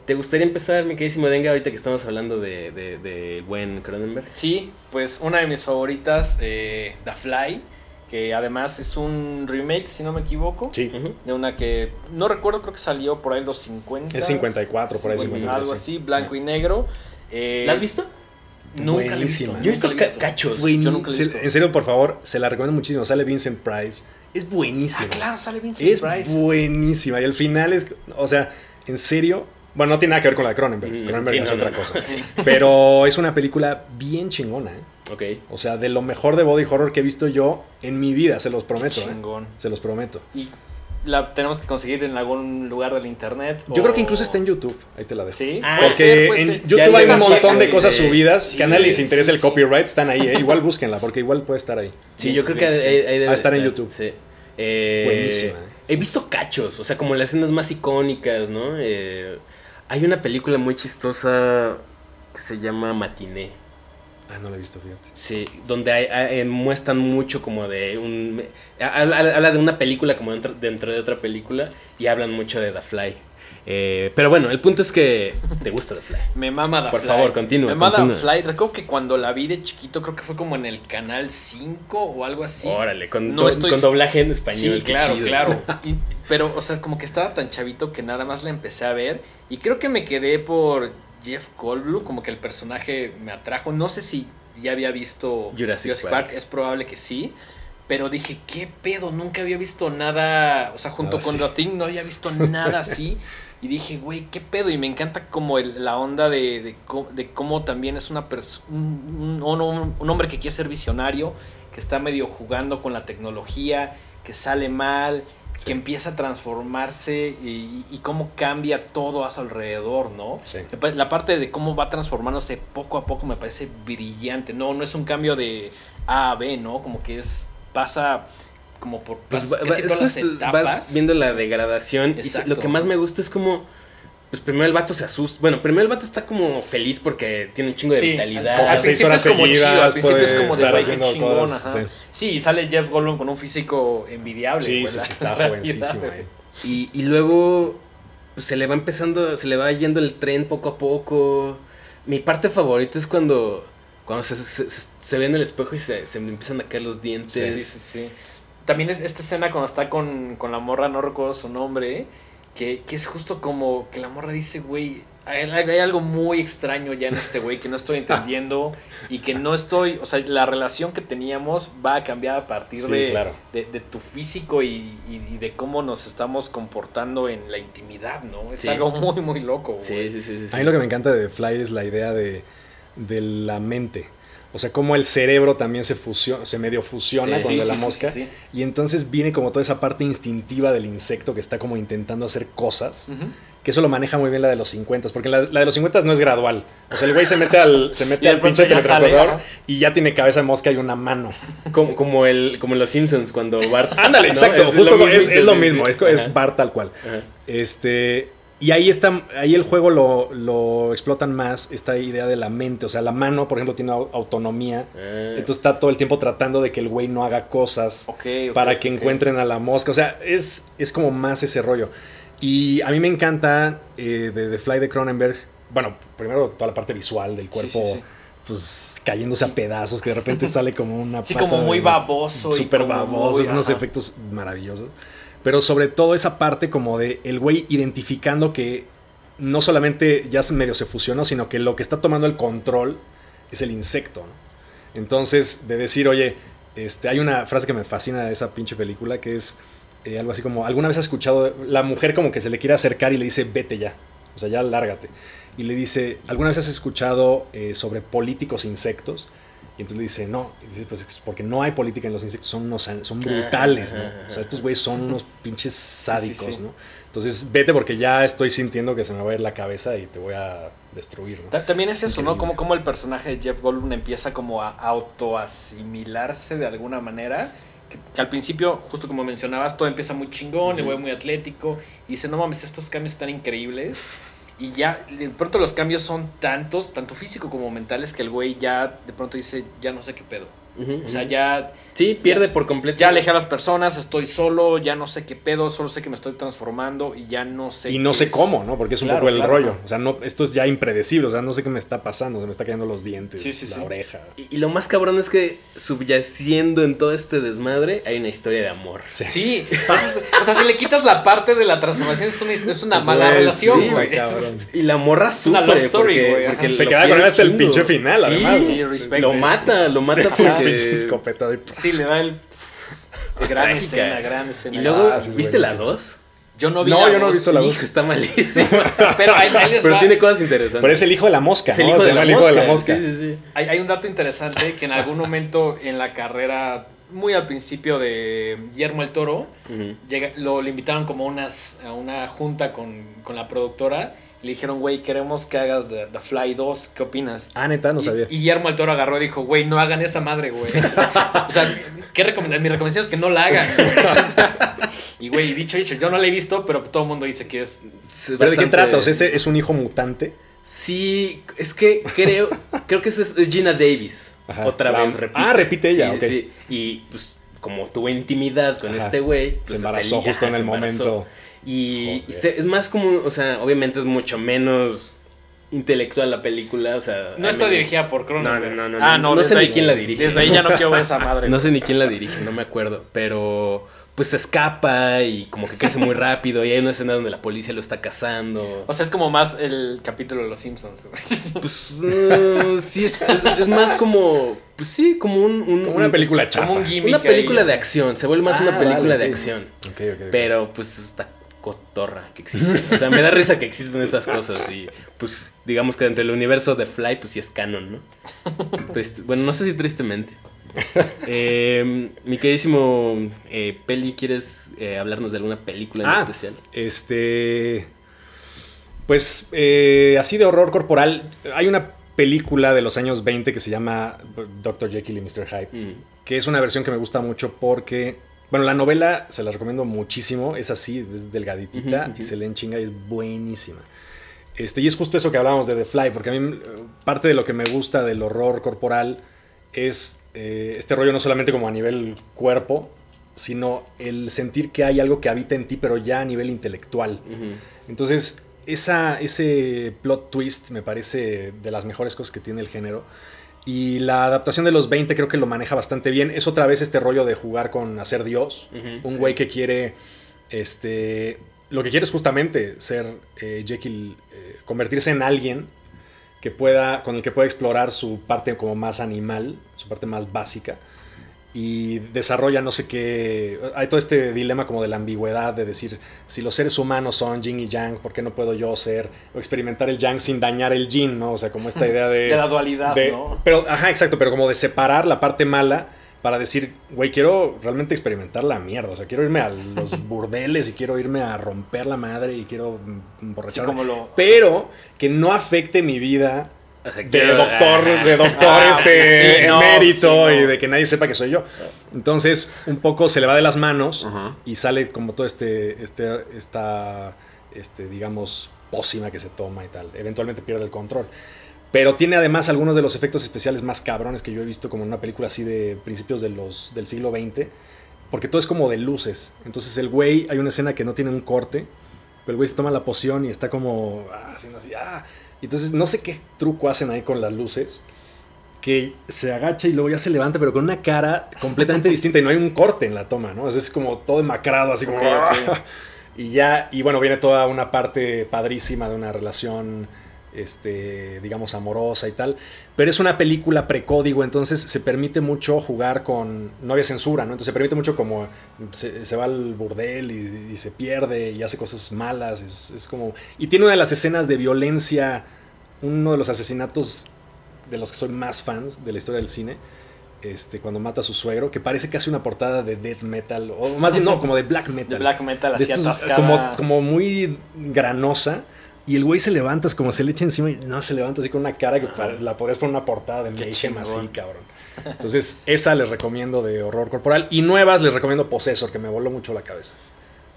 ¿Te gustaría empezar, mi queridísimo Denga, ahorita que estamos hablando de, de, buen Cronenberg? Sí, pues una de mis favoritas, eh, The Fly que además es un remake, si no me equivoco. Sí. De una que no recuerdo, creo que salió por ahí los 50. Es 54, por ahí 50, Algo así, blanco y negro. Eh, ¿La has visto? Nunca la he visto. Yo he visto, cachos. Yo nunca he visto. En serio, por favor, se la recomiendo muchísimo. Sale Vincent Price. Es buenísima. Ah, claro, sale Vincent Price. Es buenísima. Y el final es. O sea, en serio. Bueno, no tiene nada que ver con la de Cronenberg. Mm, Cronenberg es otra cosa. Pero es una película bien chingona, ¿eh? Ok. O sea, de lo mejor de body horror que he visto yo en mi vida, se los prometo. ¿eh? Se los prometo. Y la tenemos que conseguir en algún lugar del internet. Yo creo que incluso está en YouTube. Ahí te la dejo. Sí. Ah, porque en eh, YouTube hay un montón de cosas subidas que a nadie les interesa el copyright. Están ahí. ¿eh? Igual búsquenla porque igual puede estar ahí. Sí, yo creo que ahí, debe Va a estar en YouTube. Sí. Eh, Buenísima. He visto cachos, o sea, como las escenas más icónicas, ¿no? Hay una película muy chistosa que se llama Matiné. Ah, no la he visto, fíjate. Sí, donde hay, eh, muestran mucho como de un... Habla, de una película como dentro, dentro, de otra película y hablan mucho de The Fly. Eh, pero bueno, el punto es que te gusta The Fly. Me mama The Por Fly. Por favor, continúa. Me mama The Fly. Recuerdo que cuando la vi de chiquito, creo que fue como en el canal 5 o algo así. Órale, con, con doblaje en español. Sí, claro, claro. pero, o sea, como que estaba tan chavito que nada más la empecé a ver. Y creo que me quedé por Jeff Goldblum, como que el personaje me atrajo. No sé si ya había visto Jurassic, Park. es probable que sí. Pero dije, ¿qué pedo? Nunca había visto nada, o sea, junto con The Thing no había visto nada así. Y dije, güey, ¿qué pedo? Y me encanta como la onda de, de, cómo también es una un, un, un, hombre que quiere ser visionario, que está medio jugando con la tecnología, que sale mal, que empieza a transformarse y, cómo cambia todo a su alrededor, ¿no? La parte de cómo va transformándose poco a poco me parece brillante, ¿no? No es un cambio de A a B, ¿no? Como que es, pasa como por pues vas viendo la degradación y lo que más me gusta es como pues primero el vato se asusta. Bueno, primero el vato está como feliz porque tiene un chingo de vitalidad. Al, principio es como chido, al principio es como de güey, qué chingón, ajá. Sí. sale Jeff Goldblum con un físico envidiable. Sí, sí, sí, está jovencísimo. Y, y luego pues, se le va empezando, se le va yendo el tren poco a poco. Mi parte favorita es cuando, cuando se, se, ve en el espejo y se, se empiezan a caer los dientes. Sí, sí, sí. También es esta escena cuando está con, con la morra, no recuerdo su nombre que, es justo como que la morra dice, güey, hay, algo muy extraño ya en este güey que no estoy entendiendo y que no estoy, o sea, la relación que teníamos va a cambiar a partir de, de, tu físico y, de cómo nos estamos comportando en la intimidad, ¿no? Es algo muy, muy loco. Güey. Sí, sí, sí, A mí lo que me encanta de Fly es la idea de, de la mente. O sea, cómo el cerebro también se fusiona, se medio fusiona con la mosca. Y entonces viene como toda esa parte instintiva del insecto que está como intentando hacer cosas. Que eso lo maneja muy bien la de los 50, porque la, de los 50 no es gradual. O sea, el güey se mete al, se mete al pinche teletransportador y ya tiene cabeza de mosca y una mano. Como, como, el, como en los Simpsons, cuando Bart. Ándale, exacto. Es justo lo es, lo mismo. Es, es, Bart tal cual. Este. Y ahí está, ahí el juego lo, explotan más, esta idea de la mente. O sea, la mano, por ejemplo, tiene autonomía. Ah. Entonces está todo el tiempo tratando de que el güey no haga cosas para que encuentren a la mosca. O sea, es, es como más ese rollo. Y a mí me encanta eh, de, The Fly de Cronenberg. Bueno, primero toda la parte visual del cuerpo, pues cayéndose a pedazos, que de repente sale como una. Sí, como muy baboso. Súper baboso, unos efectos maravillosos. Pero sobre todo esa parte como de el güey identificando que no solamente ya medio se fusionó, sino que lo que está tomando el control es el insecto. Entonces, de decir, oye, este, hay una frase que me fascina de esa pinche película que es eh, algo así como, ¿alguna vez has escuchado la mujer como que se le quiere acercar y le dice, vete ya? O sea, ya lárgate. Y le dice, ¿alguna vez has escuchado eh, sobre políticos insectos? Y entonces le dice, no, dice, pues porque no hay política en los insectos, son, unos, son brutales, ¿no? O sea, estos güeyes son unos pinches sádicos, ¿no? Entonces, vete porque ya estoy sintiendo que se me va a ir la cabeza y te voy a destruir, ¿no? También es eso, ¿no? Como, como el personaje de Jeff Goldblum empieza como a autoasimilarse de alguna manera. Que, al principio, justo como mencionabas, todo empieza muy chingón, el güey muy atlético, y dice, no mames, estos cambios están increíbles. Y ya, de pronto los cambios son tantos, tanto físico como mentales, que el güey ya de pronto dice, ya no sé qué pedo o sea, ya. Sí, pierde por completo. Ya alejé a las personas, estoy solo, ya no sé qué pedo, solo sé que me estoy transformando y ya no sé. Y no sé cómo, ¿no? Porque es un poco el rollo. O sea, no, esto es ya impredecible, o sea, no sé qué me está pasando, se me está cayendo los dientes, la oreja. Y, lo más cabrón es que subyaciendo en todo este desmadre hay una historia de amor. Sí. o sea, si le quitas la parte de la transformación, es una, es una mala pues, relación, güey. y la morra sufre. Una love story, porque, porque Se queda con él hasta el pinche final, además. Sí, Lo mata, lo mata porque Sí, le da el. gran escena, gran escena. Y luego, ah, ¿viste la 2? Yo no vi no, yo no he visto la 2. está malísimo. pero pero tiene cosas interesantes. Pero es el hijo de la mosca, ¿no? el hijo, de, la hijo de la mosca. Sí, sí, sí. Hay, hay un dato interesante que en algún momento en la carrera muy al principio de Guillermo el Toro, llega, lo, le invitaron como unas, a una junta con, con la productora le dijeron, güey, queremos que hagas The, Fly 2, ¿qué opinas? Ah, neta, no sabía. Y Guillermo el Toro agarró y dijo, güey, no hagan esa madre, güey. o sea, ¿qué recomendar? Mi recomendación es que no la hagan. y, güey, dicho, dicho, yo no la he visto, pero todo el mundo dice que es... ¿Pero de qué trata? O sea, ¿ese ¿es un hijo mutante? Sí, es que creo, creo que es, Gina Davis. Otra vez repite. Ah, repite ella, sí, sí. Y, pues, como tuvo intimidad con este güey... Pues, se embarazó justo en el momento... Y, es más como, o sea, obviamente es mucho menos intelectual la película, o sea... No está dirigida por Cronenberg. No, no, no. Ah, no, no, sé ni quién la dirige. Desde ahí ya no quiero ver esa madre. no sé ni quién la dirige, no me acuerdo, pero pues se escapa y como que crece muy rápido y hay una escena donde la policía lo está cazando. O sea, es como más el capítulo de Los Simpsons. Pues uh, sí, es, es, más como, pues sí, como un... una película chafa. una película de acción, se vuelve más una ah, película de acción. Okay, okay, Pero pues está cotorra que existe. O sea, me da risa que existen esas cosas y pues digamos que dentro del universo de Fly pues sí es canon, ¿no? bueno, no sé si tristemente. Eh, mi queridísimo eh, Peli, ¿quieres eh, hablarnos de alguna película en ah, especial? Este... Pues así de horror corporal, hay una película de los años 20 que se llama Dr. Jekyll y Mr. Hyde, mm. que es una versión que me gusta mucho porque Bueno, la novela se la recomiendo muchísimo. Es así, es delgaditita y se lee en chinga y es buenísima. Este, y es justo eso que hablábamos de The Fly, porque a mí parte de lo que me gusta del horror corporal es eh, este rollo no solamente como a nivel cuerpo, sino el sentir que hay algo que habita en ti, pero ya a nivel intelectual. Entonces, esa, ese plot twist me parece de las mejores cosas que tiene el género. Y la adaptación de los 20 creo que lo maneja bastante bien. Es otra vez este rollo de jugar con hacer Dios. Un güey que quiere. Este. Lo que quiere es justamente ser eh, Jekyll. Eh, convertirse en alguien que pueda. con el que pueda explorar su parte como más animal. Su parte más básica y desarrolla no sé qué. Hay todo este dilema como de la ambigüedad de decir si los seres humanos son yin y yang, ¿por qué no puedo yo ser o experimentar el yang sin dañar el yin, ¿no? O sea, como esta idea de. de la dualidad, ¿no? Pero, ajá, exacto, pero como de separar la parte mala para decir, güey, quiero realmente experimentar la mierda. O sea, quiero irme a los burdeles y quiero irme a romper la madre y quiero emborracharme. como lo... Pero que no afecte mi vida de doctor, de doctor ah, este mérito y de que nadie sepa que soy yo. Entonces, un poco se le va de las manos y sale como todo este, este, esta, este, digamos, pócima que se toma y tal. Eventualmente pierde el control. Pero tiene además algunos de los efectos especiales más cabrones que yo he visto como en una película así de principios de los, del siglo XX. Porque todo es como de luces. Entonces el güey, hay una escena que no tiene un corte. Pero el güey se toma la poción y está como ah, haciendo así. Ah, entonces, no sé qué truco hacen ahí con las luces. Que se agacha y luego ya se levanta, pero con una cara completamente distinta. Y no hay un corte en la toma, ¿no? Es como todo demacrado, así como. Y ya, y bueno, viene toda una parte padrísima de una relación este, digamos, amorosa y tal. Pero es una película precódigo, entonces se permite mucho jugar con. No había censura, ¿no? Entonces se permite mucho como. Se, va al burdel y, se pierde y hace cosas malas. Es, como. Y tiene una de las escenas de violencia. Uno de los asesinatos de los que soy más fans de la historia del cine. Este, cuando mata a su suegro, que parece que hace una portada de death metal, o más bien no, como de black metal. black metal, así Como, como muy granosa y el güey se levanta, es como se le echa encima y no se levanta así con una cara que la podrías poner una portada de Mayhem así, cabrón. Entonces, esa les recomiendo de horror corporal. Y nuevas les recomiendo Possessor, que me voló mucho la cabeza.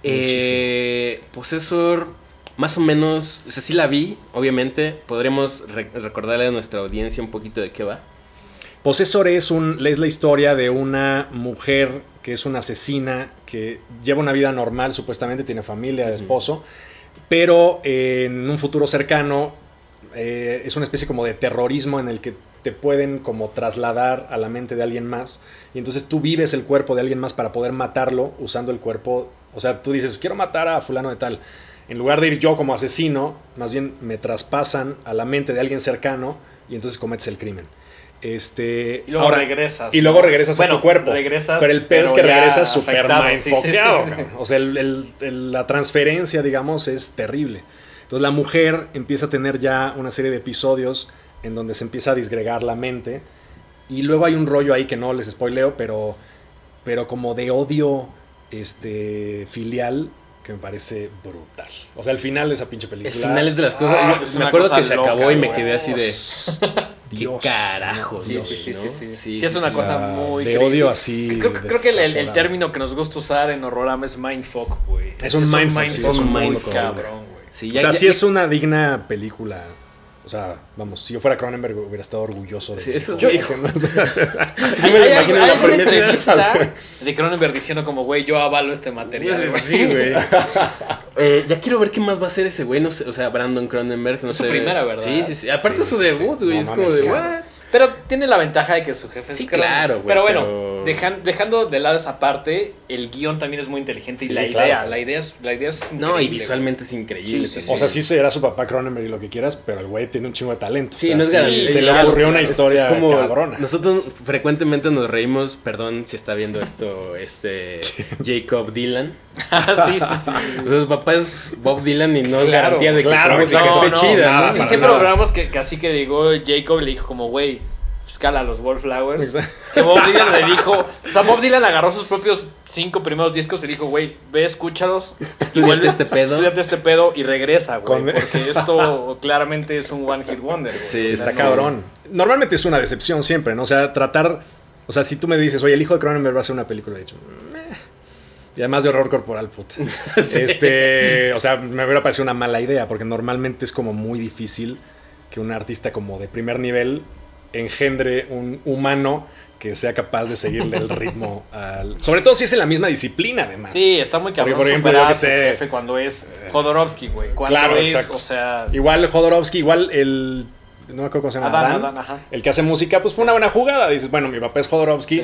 Eh, Possessor, más o menos, o sea, sí la vi, obviamente. Podremos recordarle a nuestra audiencia un poquito de qué va. Possessor es, un, es la historia de una mujer que es una asesina que lleva una vida normal, supuestamente tiene familia, esposo pero eh, en un futuro cercano eh, es una especie como de terrorismo en el que te pueden como trasladar a la mente de alguien más y entonces tú vives el cuerpo de alguien más para poder matarlo usando el cuerpo, o sea, tú dices, quiero matar a fulano de tal. En lugar de ir yo como asesino, más bien me traspasan a la mente de alguien cercano y entonces cometes el crimen. Este, y luego regresas. Y luego regresas a tu cuerpo. Regresas, pero el peor es que regresas súper enfocado. o sea, la transferencia, digamos, es terrible. Entonces la mujer empieza a tener ya una serie de episodios en donde se empieza a disgregar la mente. Y luego hay un rollo ahí que no les spoileo, pero, pero como de odio este, filial que me parece brutal. O sea, el final de esa pinche película. El final es de las cosas. Ah, me acuerdo que se acabó y me quedé así de. Dios, ¿Qué carajo? Sí, sí, sí, sí, sí, sí, es una cosa muy. De odio así. Creo, creo que el, término que nos gusta usar en Horrorama es mindfuck, güey. Es un mindfuck. Es un mindfuck, cabrón, güey. o sea, sí es una digna película o sea, vamos, si yo fuera Cronenberg hubiera estado orgulloso de sí, eso. Yo, ¿Sí me hay, hay, hay una entrevista de Cronenberg diciendo como, güey, yo avalo este material. Sí, güey. eh, ya quiero ver qué más va a hacer ese güey, no sé, o sea, Brandon Cronenberg, no es sé. Su primera, ¿verdad? Sí, sí, sí. Aparte su debut, güey, es como de, what? Pero tiene la ventaja de que su jefe sí, claro, güey. Pero bueno, dejando de lado esa parte, el guion también es muy inteligente y la idea, la idea es, la idea es No, y visualmente es increíble. o sea, sí será su papá Cronenberg y lo que quieras, pero el güey tiene un chingo de talento. Sí, no es Se le ocurrió una historia como, cabrona. Nosotros frecuentemente nos reímos, perdón si está viendo esto, este Jacob Dylan. sí, sí, sí. su papá es Bob Dylan y no es garantía de que su música esté chida. ¿no? Sí, siempre hablamos que, que así que digo, Jacob le dijo como, güey escala los Wallflowers. Que Bob Dylan le dijo. O sea, Bob Dylan agarró sus propios cinco primeros discos y dijo, güey, ve, escúchalos. Estudiate este pedo. Estudiate este pedo y regresa, güey. Porque esto claramente es un One Hit Wonder. Sí, está cabrón. Normalmente es una decepción siempre, ¿no? O sea, tratar. O sea, si tú me dices, oye, el hijo de Cronenberg va a hacer una película, de hecho, Y además de horror corporal, puta. Este, o sea, me hubiera parecido una mala idea, porque normalmente es como muy difícil que un artista como de primer nivel engendre un humano que sea capaz de seguirle el ritmo al... Sobre todo si es en la misma disciplina, además. Sí, está muy cabrón. por ejemplo, yo que sé... Jefe cuando es Jodorowsky, güey. Claro, es, exacto. o sea... Igual Jodorowsky, igual el... No me acuerdo cómo se llama. Adán, Adán, ajá. El que hace música, pues fue una buena jugada. Dices, bueno, mi papá es Jodorowsky.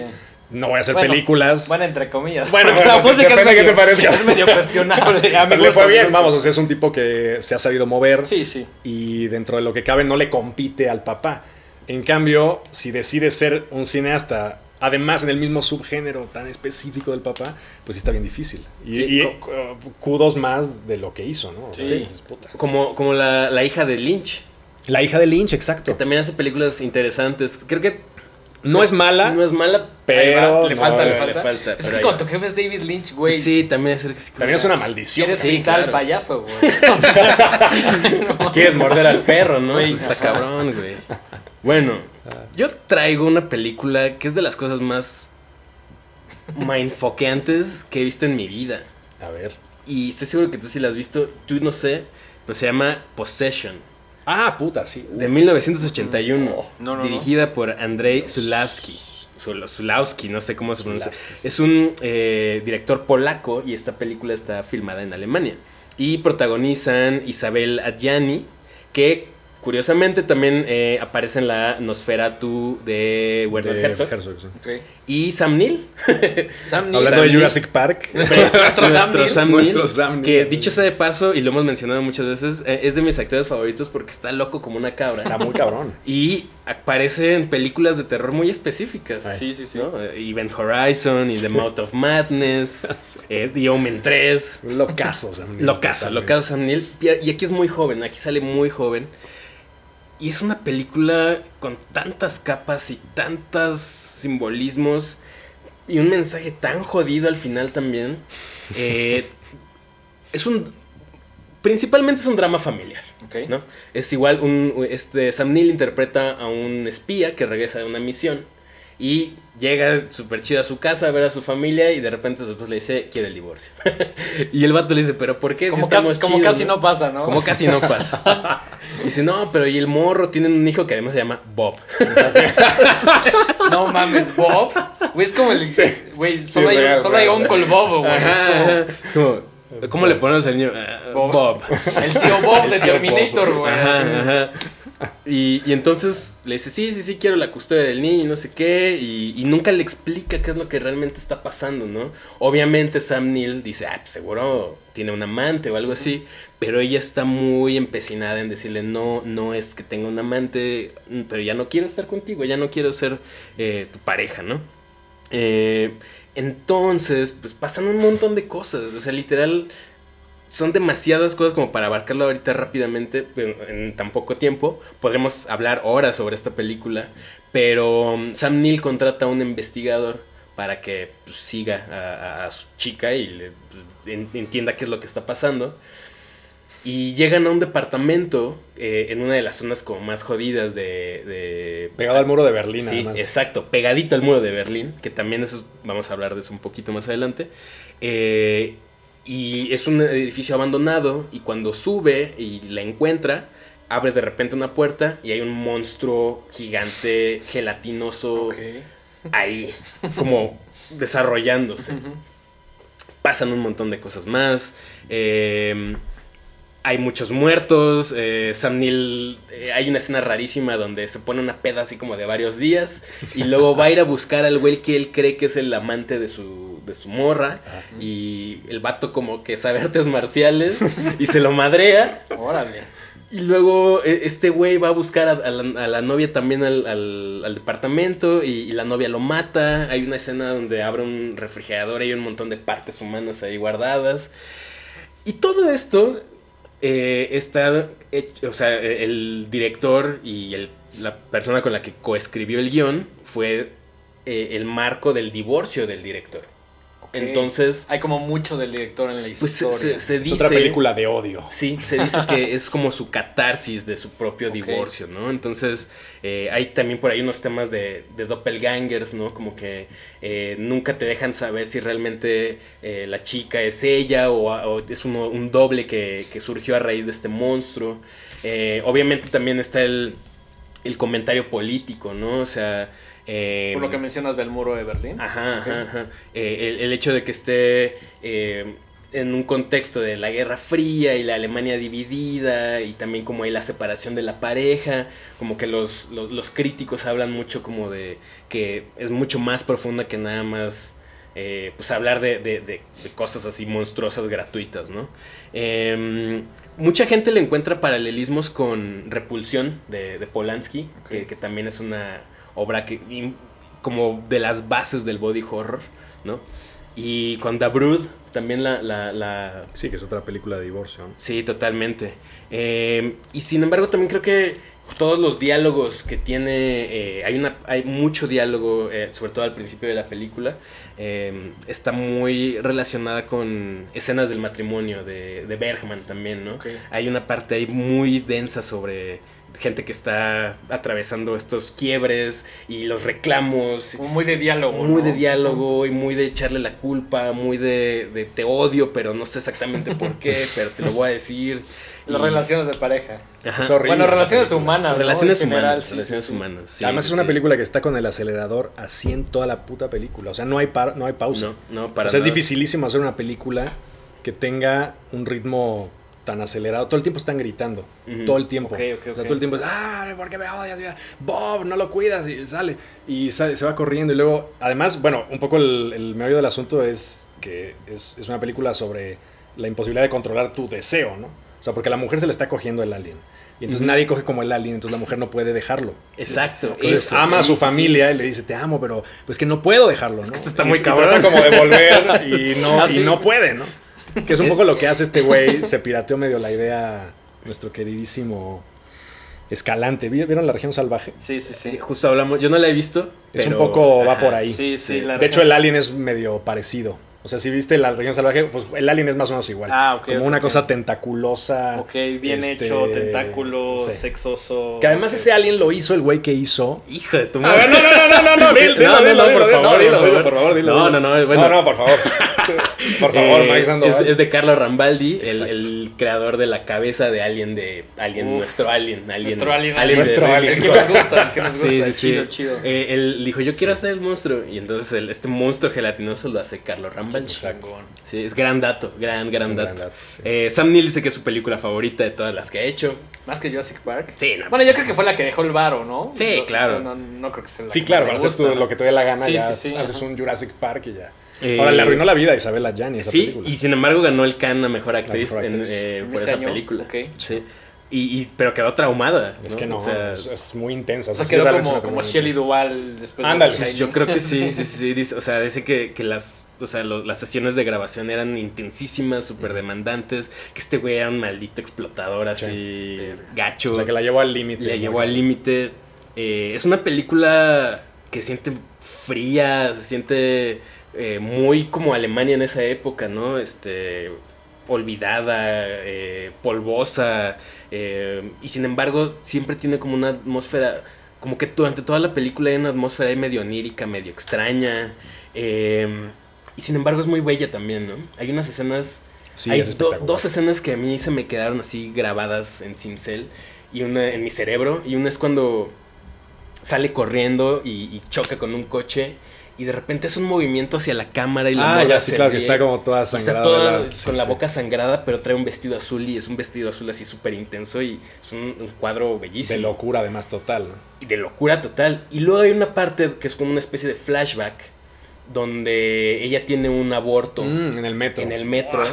No voy a hacer películas. Bueno, entre comillas. Bueno, la música es medio, que te parezca. Es medio cuestionable. A mí le fue bien, vamos, o sea, es un tipo que se ha sabido mover. Sí, sí. Y dentro de lo que cabe no le compite al papá. En cambio, si decide ser un cineasta, además en el mismo subgénero tan específico del papá, pues está bien difícil. Y, uh, kudos más de lo que hizo, ¿no? Sí. Como, como la, la, hija de Lynch. La hija de Lynch, exacto. Que también hace películas interesantes. Creo que no es mala. No es mala, pero. Le falta, le falta. Es que cuando tu jefe es David Lynch, güey. Sí, también es, también es una maldición. Quieres sí, al payaso, güey. Quieres morder al perro, ¿no? Está cabrón, güey. Bueno, yo traigo una película que es de las cosas más mindfoqueantes que he visto en mi vida. A ver. Y estoy seguro que tú sí la has visto. Tú no sé, pero se llama Possession. Ah, puta, sí. De 1981. dirigida por Andrei Zulawski. Zulawski, no sé cómo se pronuncia. Es un eh, director polaco y esta película está filmada en Alemania. Y protagonizan Isabel Adjani, que Curiosamente también eh, aparece en la Nosferatu de Werner Herzog. Y Sam Neill. Sam Neill. Hablando de Jurassic Park. nuestro, Sam, Neill, Que dicho sea de paso, y lo hemos mencionado muchas veces, eh, es de mis actores favoritos porque está loco como una cabra. Está muy cabrón. Y aparece en películas de terror muy específicas. Sí, sí, sí. Eh, Event Horizon y The Mouth of Madness. The Omen 3. Locazo Sam Neill. Locazo, locazo Sam Neill. Y aquí es muy joven, aquí sale muy joven. Y es una película con tantas capas y tantos simbolismos y un mensaje tan jodido al final también. Eh, es un. Principalmente es un drama familiar. ¿no? Es igual, un, este, Sam Neill interpreta a un espía que regresa de una misión y llega súper chido a su casa a ver a su familia y de repente esposa le dice, quiere el divorcio. y el vato le dice, pero ¿por qué? Como, casi, como casi ¿no? pasa, ¿no? Como casi no pasa. y dice, no, pero y el morro tiene un hijo que además se llama Bob. no mames, Bob. Güey, es como el... Güey, solo, hay, solo hay Uncle Bob, güey. Es como... ¿Cómo le ponemos al niño? Uh, Bob. El tío Bob de Terminator, güey. Ajá, ajá. Y, entonces le dice, sí, sí, sí, quiero la custodia del niño y no sé qué. Y, nunca le explica qué es lo que realmente está pasando, ¿no? Obviamente Sam Neill dice, ah, pues seguro tiene un amante o algo así. Pero ella está muy empecinada en decirle, no, no es que tenga un amante, pero ya no quiero estar contigo, ya no quiero ser eh, tu pareja, ¿no? Eh, entonces, pues pasan un montón de cosas. O sea, literal son demasiadas cosas como para abarcarlo ahorita rápidamente en tan poco tiempo. Podremos hablar horas sobre esta película, pero um, Sam Neill contrata a un investigador para que pues, siga a, su chica y le, pues, entienda qué es lo que está pasando. Y llegan a un departamento eh, en una de las zonas como más jodidas de... Pegado al muro de Berlín, sí, exacto, pegadito al muro de Berlín, que también eso vamos a hablar de eso un poquito más adelante. Eh, y es un edificio abandonado y cuando sube y la encuentra, abre de repente una puerta y hay un monstruo gigante, gelatinoso, ahí, como desarrollándose. Pasan un montón de cosas más. Eh, hay muchos muertos. Eh, Sam Neill, eh, hay una escena rarísima donde se pone una peda así como de varios días. Y luego va a ir a buscar al güey que él cree que es el amante de su, de su morra. Y el vato como que sabe artes marciales y se lo madrea. Órale. Y luego e, este güey va a buscar a, la, novia también al, departamento y, y, la novia lo mata. Hay una escena donde abre un refrigerador y hay un montón de partes humanas ahí guardadas. Y todo esto eh, está o sea, el director y la persona con la que coescribió el guion fue eh, el marco del divorcio del director. Entonces. Hay como mucho del director en la pues, historia. Se, es otra película de odio. Sí, se dice que es como su catarsis de su propio divorcio, ¿no? Entonces, eh, hay también por ahí unos temas de, de doppelgangers, ¿no? Como que eh, nunca te dejan saber si realmente eh, la chica es ella o, es un doble que, que, surgió a raíz de este monstruo. obviamente también está el, el comentario político, ¿no? O sea eh, Por lo que mencionas del muro de Berlín. Ajá, ajá, eh, el, hecho de que esté eh, en un contexto de la Guerra Fría y la Alemania dividida y también como hay la separación de la pareja, como que los, los, críticos hablan mucho como de que es mucho más profunda que nada más pues hablar de, de, cosas así monstruosas gratuitas, ¿no? Em, mucha gente le encuentra paralelismos con Repulsión de, Polanski, que, que también es una obra que como de las bases del body horror, ¿no? Y con The Brood, también la, la, Sí, que es otra película de divorcio. Sí, totalmente. Eh, y sin embargo, también creo que todos los diálogos que tiene, eh, hay, una, hay mucho diálogo, eh, sobre todo al principio de la película, está muy relacionada con escenas del matrimonio de, de Bergman también, ¿no? Hay una parte ahí muy densa sobre gente que está atravesando estos quiebres y los reclamos. muy de diálogo. Muy de diálogo y muy de echarle la culpa, muy de, te odio, pero no sé exactamente por qué, pero te lo voy a decir. Las relaciones de pareja. bueno, relaciones humanas. Relaciones humanas. relaciones humanas. Además es una película que está con el acelerador así en toda la puta película. O sea, no hay, no hay pausa. No, para O sea, es dificilísimo hacer una película que tenga un ritmo tan acelerado. Todo el tiempo están gritando. Todo el tiempo. todo el tiempo es, ah, ¿por qué me odias? Bob, no lo cuidas. Y sale. Y se va corriendo. Y luego, además, bueno, un poco el, el meollo del asunto es que es, es, una película sobre la imposibilidad de controlar tu deseo, ¿no? O sea, porque a la mujer se le está cogiendo el alien. Y entonces nadie coge como el alien, entonces la mujer no puede dejarlo. Exacto. Entonces ama a su familia y le dice, te amo, pero pues que no puedo dejarlo, ¿no? Es que esto está muy cabrón. como de volver y no, ah, y no puede, ¿no? Que es un poco lo que hace este güey. Se pirateó medio la idea nuestro queridísimo Escalante. ¿Vieron la región salvaje? Sí, sí, sí. Justo hablamos. Yo no la he visto. Es un poco, va por ahí. Sí, sí. de hecho, el alien es medio parecido. O sea, si viste la región salvaje, pues el alien es más o menos igual. Ah, ok. Como una cosa tentaculosa. Ok, bien este, hecho, tentáculo, sexoso. Que además ese alien lo hizo el güey que hizo. Hijo de tu madre. no, no, no, no, no, no, dilo, no, no, no, por favor, dilo, por favor, dilo. No, no, no, bueno. No, no, por favor. Por favor, eh, es, es, de Carlos Rambaldi, el, el, creador de la cabeza de Alien de Alien, nuestro Alien, alien. Nuestro Alien. alien nuestro Alien. Es que nos gusta, que nos gusta. Sí, sí, sí. Chido, chido. Eh, él dijo, yo quiero hacer el monstruo. Y entonces el, este monstruo gelatinoso lo hace Carlos Rambaldi. Exacto. Sí, es gran dato, gran, gran dato. eh, Sam Neill dice que es su película favorita de todas las que ha hecho. ¿Más que Jurassic Park? Sí, no. Bueno, yo creo que fue la que dejó el varo, ¿no? Sí, claro. no, no, creo que sea la Sí, claro, para hacer tú lo que te dé la gana, ya haces un Jurassic Park y ya. Eh, Ahora le arruinó la vida a Isabella Gianni esa sí, y sin embargo ganó el Can a Mejor Actriz, eh, por esa película. Sí. Y, pero quedó traumada. Es que no, es, muy intensa. O sea, quedó como, como Shelley Duvall después Ándale. de Yo creo que sí, sí, sí. o sea, dice que, que las, o sea, las sesiones de grabación eran intensísimas, súper demandantes. Que este güey era un maldito explotador así, gacho. O sea, que la llevó al límite. La llevó al límite. Eh, es una película que siente fría, se siente eh, muy como Alemania en esa época, ¿no? Este, olvidada, eh, polvosa, eh, y sin embargo siempre tiene como una atmósfera, como que durante toda la película hay una atmósfera ahí medio onírica, medio extraña, y sin embargo es muy bella también, ¿no? Hay unas escenas... hay dos escenas que a mí se me quedaron así grabadas en cincel y una en mi cerebro y una es cuando sale corriendo y choca con un coche y de repente es un movimiento hacia la cámara y la Ah, ya sí, claro, que está como toda sangrada. con la boca sangrada, pero trae un vestido azul y es un vestido azul así súper intenso y es un, cuadro bellísimo. De locura además total, ¿no? Y de locura total. Y luego hay una parte que es como una especie de flashback donde ella tiene un aborto. Mm, en el metro. En el metro.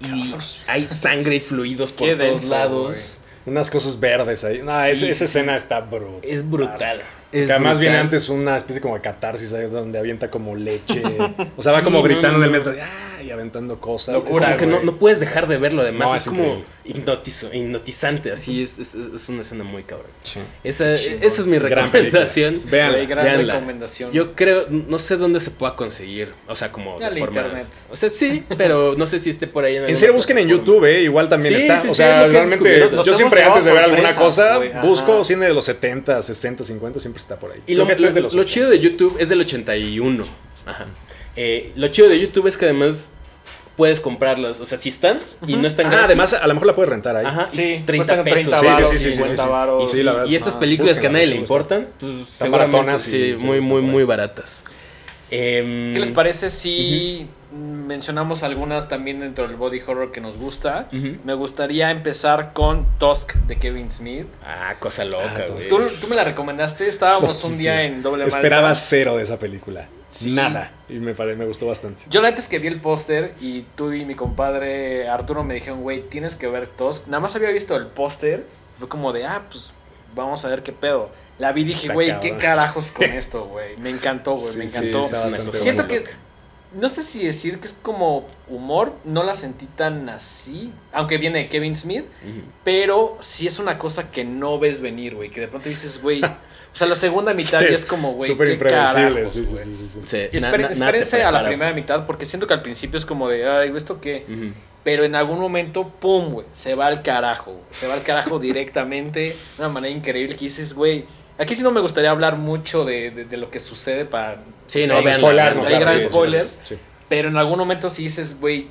Y hay sangre y fluidos por todos lados. Unas cosas verdes ahí. No, esa, escena está brutal. Es brutal. Que además viene antes una especie como de catarsis donde avienta como leche. O sea, va como gritando en el metro ¡ah! y aventando cosas. Locura, que no, no, puedes dejar de verlo. Además, es, como hipnotizante. Así es, es, una escena muy cabrón. Esa, esa, es mi recomendación. Vean, gran recomendación. Yo creo, no sé dónde se pueda conseguir. O sea, como de forma, internet. O sea, sí, pero no sé si esté por ahí. En, en serio, busquen en YouTube, ¿eh? Igual también está. o sea, realmente, yo siempre antes de ver alguna cosa, busco cine de los 70, 60, 50, siempre está por ahí. Y lo, lo, chido de YouTube es del 81. Ajá. Eh, lo chido de YouTube es que además puedes comprarlas. O sea, si están y no están Ah, además, a lo mejor la puedes rentar ahí. Ajá, sí, 30 pesos. sí, sí, sí, 50 varos. Y, estas películas que a nadie le importan, pues, Están baratonas. Sí, muy, muy, muy baratas. Em, ¿Qué les parece si mencionamos algunas también dentro del body horror que nos gusta. Me gustaría empezar con Tusk de Kevin Smith. Ah, cosa loca, ah, güey. ¿Tú, me la recomendaste, estábamos un día en doble Esperaba cero de esa película. Nada. Y me, me gustó bastante. Yo antes que vi el póster y tú y mi compadre Arturo me dijeron, güey, tienes que ver Tusk. Nada más había visto el póster. Fue como de, ah, pues vamos a ver qué pedo. La vi y dije, güey, ¿qué carajos con esto, güey? Me encantó, güey, me encantó. Siento que no sé si decir que es como humor, no la sentí tan así, aunque viene de Kevin Smith, pero sí es una cosa que no ves venir, güey, que de pronto dices, güey, o sea, la segunda mitad ya es como, güey, súper impredecible, sí, sí, espérense a la primera mitad porque siento que al principio es como de, ay, ¿esto qué? Pero en algún momento, pum, güey, se va al carajo, se va al carajo directamente, de una manera increíble que dices, güey, Aquí sí no me gustaría hablar mucho de, de, lo que sucede para... Sí, no, vean, spoiler, no, hay gran spoilers. pero en algún momento sí dices, güey,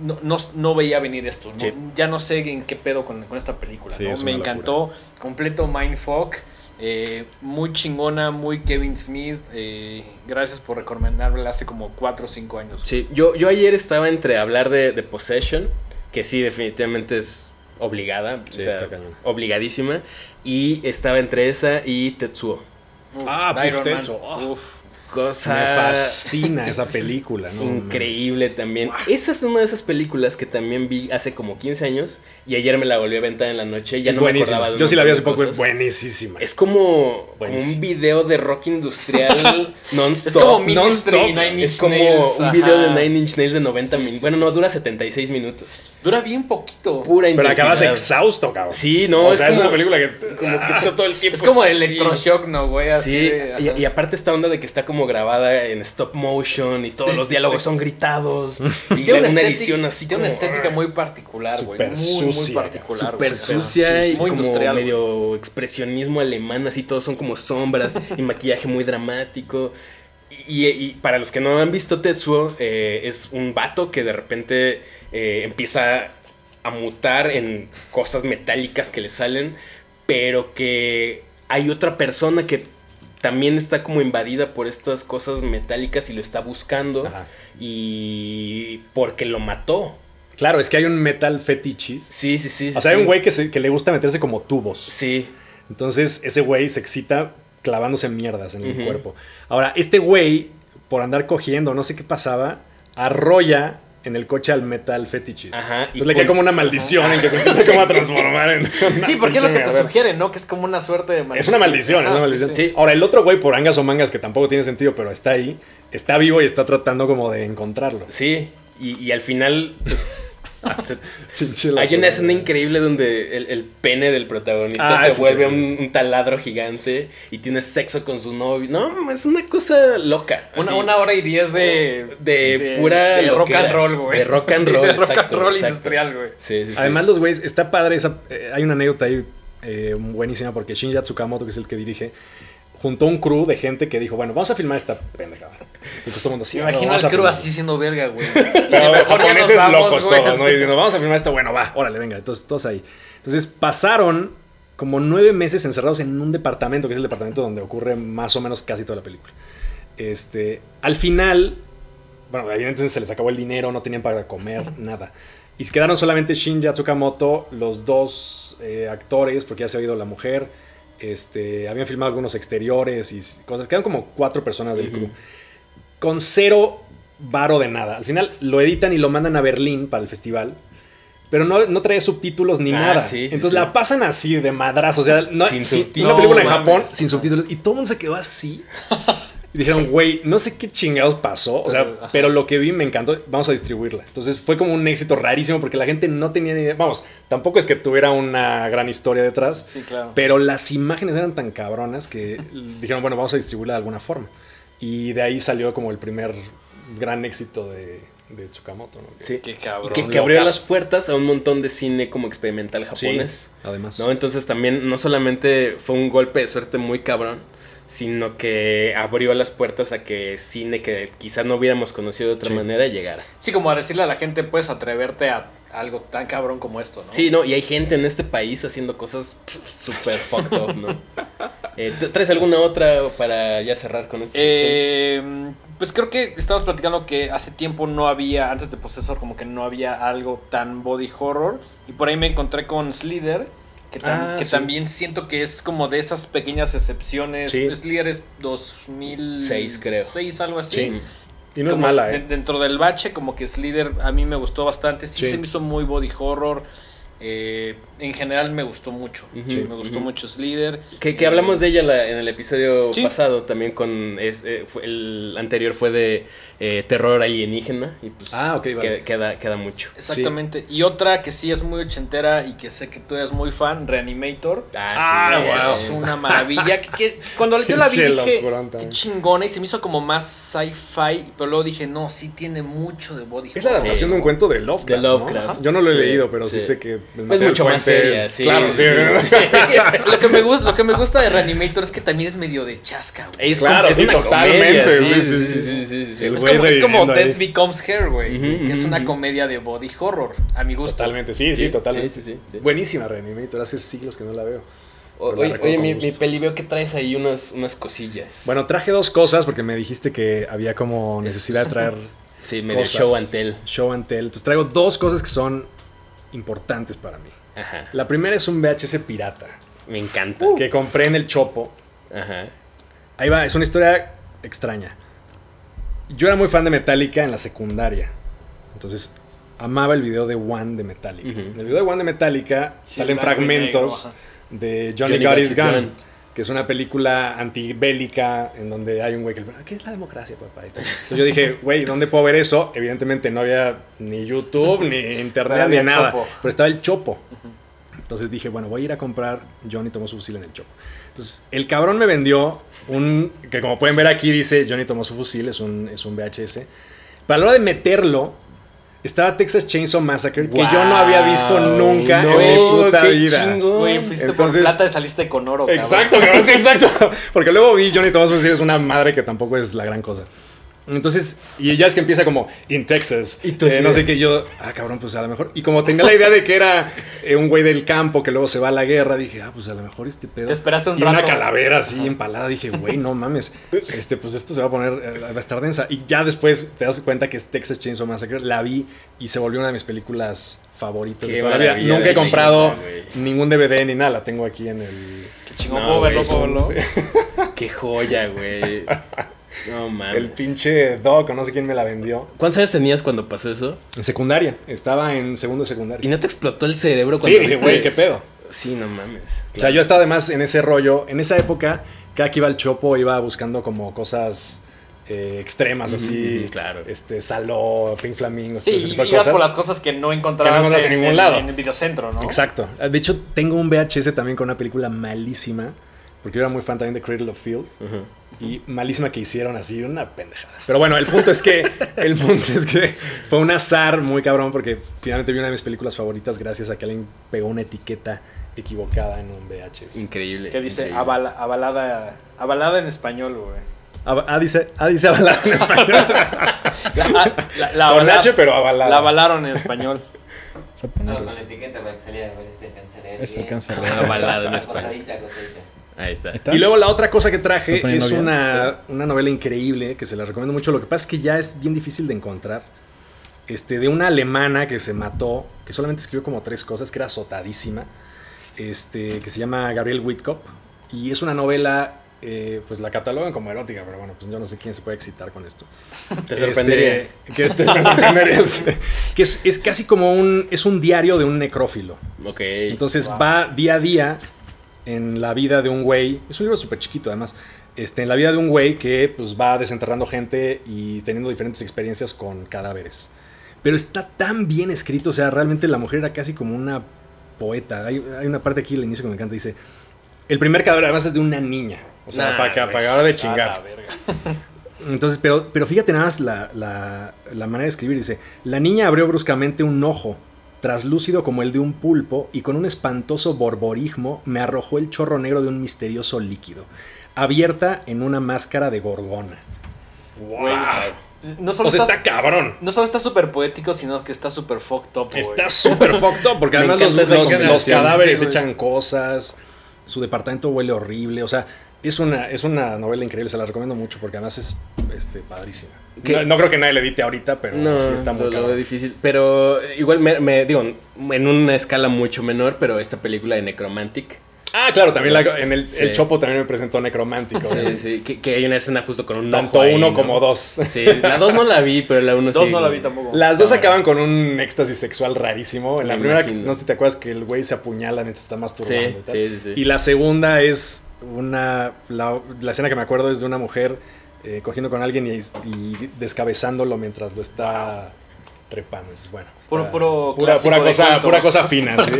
no, no, no, veía venir esto. Ya no sé en qué pedo con, con esta película. Me encantó. Completo mindfuck. Eh, muy chingona, muy Kevin Smith. Eh, gracias por recomendarla hace como 4 o 5 años. Sí, yo, yo ayer estaba entre hablar de, de Possession, que sí, definitivamente es obligada, obligadísima. Y estaba entre esa y Tetsuo. ah, pues Tetsuo. Oh. Cosa... Me fascina esa película, ¿no? Increíble también. Esa es una de esas películas que también vi hace como 15 años y ayer me la volví a aventar en la noche. Ya no me acordaba de Yo sí la vi hace poco, buenísima. Es como, un video de rock industrial non-stop. Es como Ministry, Nine Inch Es como un video de Nine Inch Nails de 90 minutos. Bueno, no, dura 76 minutos. Dura bien poquito. Pura Pero acabas exhausto, cabrón. Sí, no. O sea, es, una película que. Como que todo el tiempo. Es como electroshock, ¿no, güey? Así sí. y, aparte, esta onda de que está como grabada en stop motion y todos los diálogos son gritados. y tiene una, edición así. Tiene una estética muy particular, güey. Muy, muy particular. Súper sucia y muy como industrial. medio expresionismo alemán, así todos son como sombras y maquillaje muy dramático. Y, para los que no han visto Tetsuo, eh, es un vato que de repente eh, empieza a mutar en cosas metálicas que le salen, pero que hay otra persona que también está como invadida por estas cosas metálicas y lo está buscando y porque lo mató. Claro, es que hay un metal fetichis. Sí, sí, sí. O sea, hay un güey que, que le gusta meterse como tubos. Sí. Entonces, ese güey se excita clavándose mierdas en el cuerpo. Ahora, este güey, por andar cogiendo, no sé qué pasaba, arrolla en el coche al metal fetichis. Ajá. Entonces le queda como una maldición en que se empieza como a transformar en. Sí, porque es lo que te sugiere, ¿no? Que es como una suerte de maldición. Es una maldición, es una maldición. Sí, Ahora, el otro güey, por angas o mangas, que tampoco tiene sentido, pero está ahí, está vivo y está tratando como de encontrarlo. Sí. Y, y al final, pues, Hay una escena increíble donde el, pene del protagonista ah, se vuelve un, taladro gigante y tiene sexo con su novio. No, es una cosa loca. Una, hora y diez de, de, pura. De rock and roll, güey. De rock and roll. de rock and roll industrial, güey. Sí, sí, Además, los güeyes, está padre. Esa, eh, hay una anécdota ahí eh, buenísima porque Shinya Tsukamoto, que es el que dirige, juntó un crew de gente que dijo, bueno, vamos a filmar esta pendeja. Entonces todo el mundo así. Me imagino al crew así siendo verga, güey. Pero mejor japoneses locos todos, ¿no? Diciendo, vamos a filmar esto, bueno, va, órale, venga. Entonces todos ahí. Entonces pasaron como nueve meses encerrados en un departamento, que es el departamento donde ocurre más o menos casi toda la película. Este, al final, bueno, evidentemente se les acabó el dinero, no tenían para comer, nada. Y se quedaron solamente Shinja Tsukamoto, los dos eh, actores, porque ya se ha oído la mujer este, habían filmado algunos exteriores y cosas. Quedan como cuatro personas del crew. Con cero varo de nada. Al final lo editan y lo mandan a Berlín para el festival. pero no, no trae subtítulos ni Ah, nada. sí, Entonces sí. la pasan así de madrazo. O sea, no, Sin sí, subtítulos. una película en Japón sin subtítulos. Y todo el mundo se quedó así. Y dijeron, güey, no sé qué chingados pasó. O sea, Pero, lo que vi me encantó. Vamos a distribuirla. Entonces fue como un éxito rarísimo porque la gente no tenía ni idea. Vamos, tampoco es que tuviera una gran historia detrás. Sí, claro. Pero las imágenes eran tan cabronas que dijeron, bueno, vamos a distribuirla de alguna forma. Y de ahí salió como el primer gran éxito de, de Tsukamoto. ¿no? Que- Sí. Qué cabrón. Que, abrió las puertas a un montón de cine como experimental Sí, japonés. además. ¿no? Entonces también no solamente fue un golpe de suerte muy cabrón, sino que abrió las puertas a que cine que quizás no hubiéramos conocido de otra Sí. manera llegara. Sí, como a decirle a la gente, puedes atreverte a algo tan cabrón como esto, ¿no? Sí, no, y hay gente en este país haciendo cosas pff, super fucked up, ¿no? Eh, ¿tú ¿Traes alguna otra para ya cerrar con este? Eh, pues creo que estábamos platicando que hace tiempo no había, antes de Possessor, como que no había algo tan body horror. Y por ahí me encontré con Slither, que, tam- Ah, que sí. también siento que es como de esas pequeñas excepciones. Sí. Slither es 2006, creo. 6, algo así. Sí. Y no es mala, ¿eh? Dentro del bache, como que Slither a mí me gustó bastante. Sí, Sí. se me hizo muy body horror. Eh, en general me gustó mucho. Sí, me gustó mucho Slither. Que, que hablamos de ella en la- en el episodio Sí. pasado también con es, eh, fue- el anterior fue de eh, terror alienígena y pues Ah, vale. queda, queda mucho. Exactamente. Y otra que sí es muy ochentera y que sé que tú eres muy fan, Reanimator. Ah, es wow. una maravilla. que, que cuando yo la vi dije, qué también. chingona y se me hizo como más sci-fi, pero luego dije, no, sí tiene mucho de body Es la adaptación de un cuento de Lovecraft. De ¿no? Lovecraft. Yo no lo he Sí, leído, pero sí, sí. sé que. Es mucho más seria, es- sí. Claro, sí. sí, sí. Es que es- lo, que me gusta, lo que me gusta de Reanimator es que también es medio de chasca, güey. Es Claro, como- es sí, una totalmente, comedia, sí, sí, sí, sí, sí. sí, sí, sí. El Es como, es como reviviendo ahí. Death Becomes Hair, güey. Que es una comedia de body horror, a mi gusto. Totalmente, sí, sí, totalmente. sí, sí, sí. Buenísima Reanimator, hace siglos que no la veo. O- Oye, mi, peli, veo que traes ahí unas, unas cosillas. Bueno, traje dos cosas porque me dijiste que había como necesidad de traer sí, medio cosas. show and tell. Show and tell. Entonces traigo dos cosas que son importantes para mí. Ajá, La primera es un VHS pirata me encanta. que compré en el Chopo. Ajá. Ahí va, es una historia extraña. Yo era muy fan de Metallica en la secundaria. Entonces, amaba el video de One de Metallica. En el video de One de Metallica Sí, salen fragmentos de Johnny, Johnny Got His Gun. Que es una película antibélica en donde hay un güey que le pregunta, ¿qué es la democracia, papá? Entonces yo dije, güey, ¿dónde puedo ver eso? Evidentemente no había ni YouTube, ni internet, ni nada. Chopo. Pero estaba el Chopo. Entonces dije, bueno, voy a ir a comprar Johnny tomó su fusil en el Chopo. Entonces, el cabrón me vendió un, que como pueden ver aquí dice Johnny tomó su fusil, es un, es un VHS. Pero a la hora de meterlo, estaba Texas Chainsaw Massacre, que yo no había visto nunca no, en mi puta qué vida. chingón. Güey, fuiste Entonces- por plata y saliste con oro. Exacto, cabrón, sí, exacto. Porque luego vi Johnny Tomás Fusil es una madre que tampoco es la gran cosa. Entonces, y ya es que empieza como in Texas. Y tú eh, no sé qué, yo, ah, cabrón, pues a lo mejor. Y como tenía la idea de que era eh, un güey del campo que luego se va a la guerra, dije, ah, pues a lo mejor este pedo. Te esperaste un y una rato. calavera así empalada. Dije, güey, no mames. Este, pues esto se va a poner, eh, va a estar densa. Y ya después te das cuenta que es Texas Chainsaw Massacre. La vi y se volvió una de mis películas favoritas Qué de toda la vida. Nunca he comprado ningún DVD ni nada. La tengo aquí en el. Qué chingón, No. Sí. Qué joya, güey. No mames. El pinche Doc, o no sé quién me la vendió. ¿Cuántos años tenías cuando pasó eso? En secundaria. Estaba en segundo de ¿Y secundaria. no te explotó el cerebro Sí, cuando dije, viste? güey, qué pedo. Sí, no mames. O sea, yo estaba además en ese rollo. En esa época, cada que iba al Chopo iba buscando como cosas eh, extremas, así. Claro. Este, Saló, Pink Flamingos, Sí, ese tipo de ibas cosas. por las cosas que no encontrabas Que no encontrabas en ningún el- lado. en el videocentro, ¿no? Exacto. De hecho, tengo un VHS también con una película malísima. Porque yo era muy fan también de Cradle of Field. Y malísima que hicieron así, una pendejada. Pero bueno, el punto es que el punto es que fue un azar muy cabrón porque finalmente vi una de mis películas favoritas gracias a que alguien pegó una etiqueta equivocada en un VHS. Increíble. Que dice increíble. avala- avalada, avalada en español, güey. Ah, dice, ah, dice avalada en español. La, ah, la- la Con avala- H, pero avalada. La avalaron en español. No, con la etiqueta para que saliera, a ver si se alcanza a leer. Es bien. alcanza a Ah, leer. balada en español. Cosadita, cosadita. Ahí está. ¿Está? Y luego la otra cosa que ¿Está traje es una, una novela increíble que se la recomiendo mucho. Lo que pasa es que ya es bien difícil de encontrar. Este, de una alemana que se mató, que solamente escribió como tres cosas, que era azotadísima, este, que se llama Gabriel Whitkop. Y es una novela eh, pues la catalogan como erótica, pero bueno, pues yo no sé quién se puede excitar con esto. Te sorprendería. Este, que este, me sorprendería. que es, es, casi como un, es un diario de un necrófilo. Ok. Entonces va día a día en la vida de un güey, es un libro súper chiquito además, este, en la vida de un güey que pues va desenterrando gente y teniendo diferentes experiencias con cadáveres. Pero está tan bien escrito, o sea, realmente la mujer era casi como una poeta. Hay, hay una parte aquí al inicio que me encanta, dice, el primer cadáver además es de una niña. O sea, Nah, para que güey. apagar de chingar. La verga. Entonces, pero, pero fíjate nada más la, la- la manera de escribir. Dice, la niña abrió bruscamente un ojo, traslúcido como el de un pulpo, y con un espantoso borborismo me arrojó el chorro negro de un misterioso líquido, abierta en una máscara de gorgona. Güey, no solo O sea, está está cabrón. no solo está súper poético, sino que está súper fucked up, güey. Está súper fucked up, porque además los, cadáveres Sí, echan cosas, su departamento huele horrible, o sea, es una, es una novela increíble, se la recomiendo mucho porque además es este, padrísima. No, no creo que nadie le edite ahorita, pero No, sí está muy lo, lo difícil. Pero igual me, me- digo, en una escala mucho menor, pero esta película de Necromantic. Ah, claro, también la- en el, Sí. el Chopo también me presentó Necromántico. Sí, obviamente. sí, que, que hay una escena justo con un Tanto ojo ahí, uno ¿no? como dos. Sí, la dos no la vi, pero la uno sí. Dos no la vi tampoco. Las dos Ah, acaban con un éxtasis sexual rarísimo. En la Me primera, imagino. no sé si te acuerdas que el güey se apuñala mientras está masturbando. Sí, y, tal. sí, sí, sí. Y la segunda es una. La, la escena que me acuerdo es de una mujer eh, cogiendo con alguien y, y descabezándolo mientras lo está trepando. Entonces, bueno. está- Puro- puro pura, pura cosa, pura cosa fina. sí.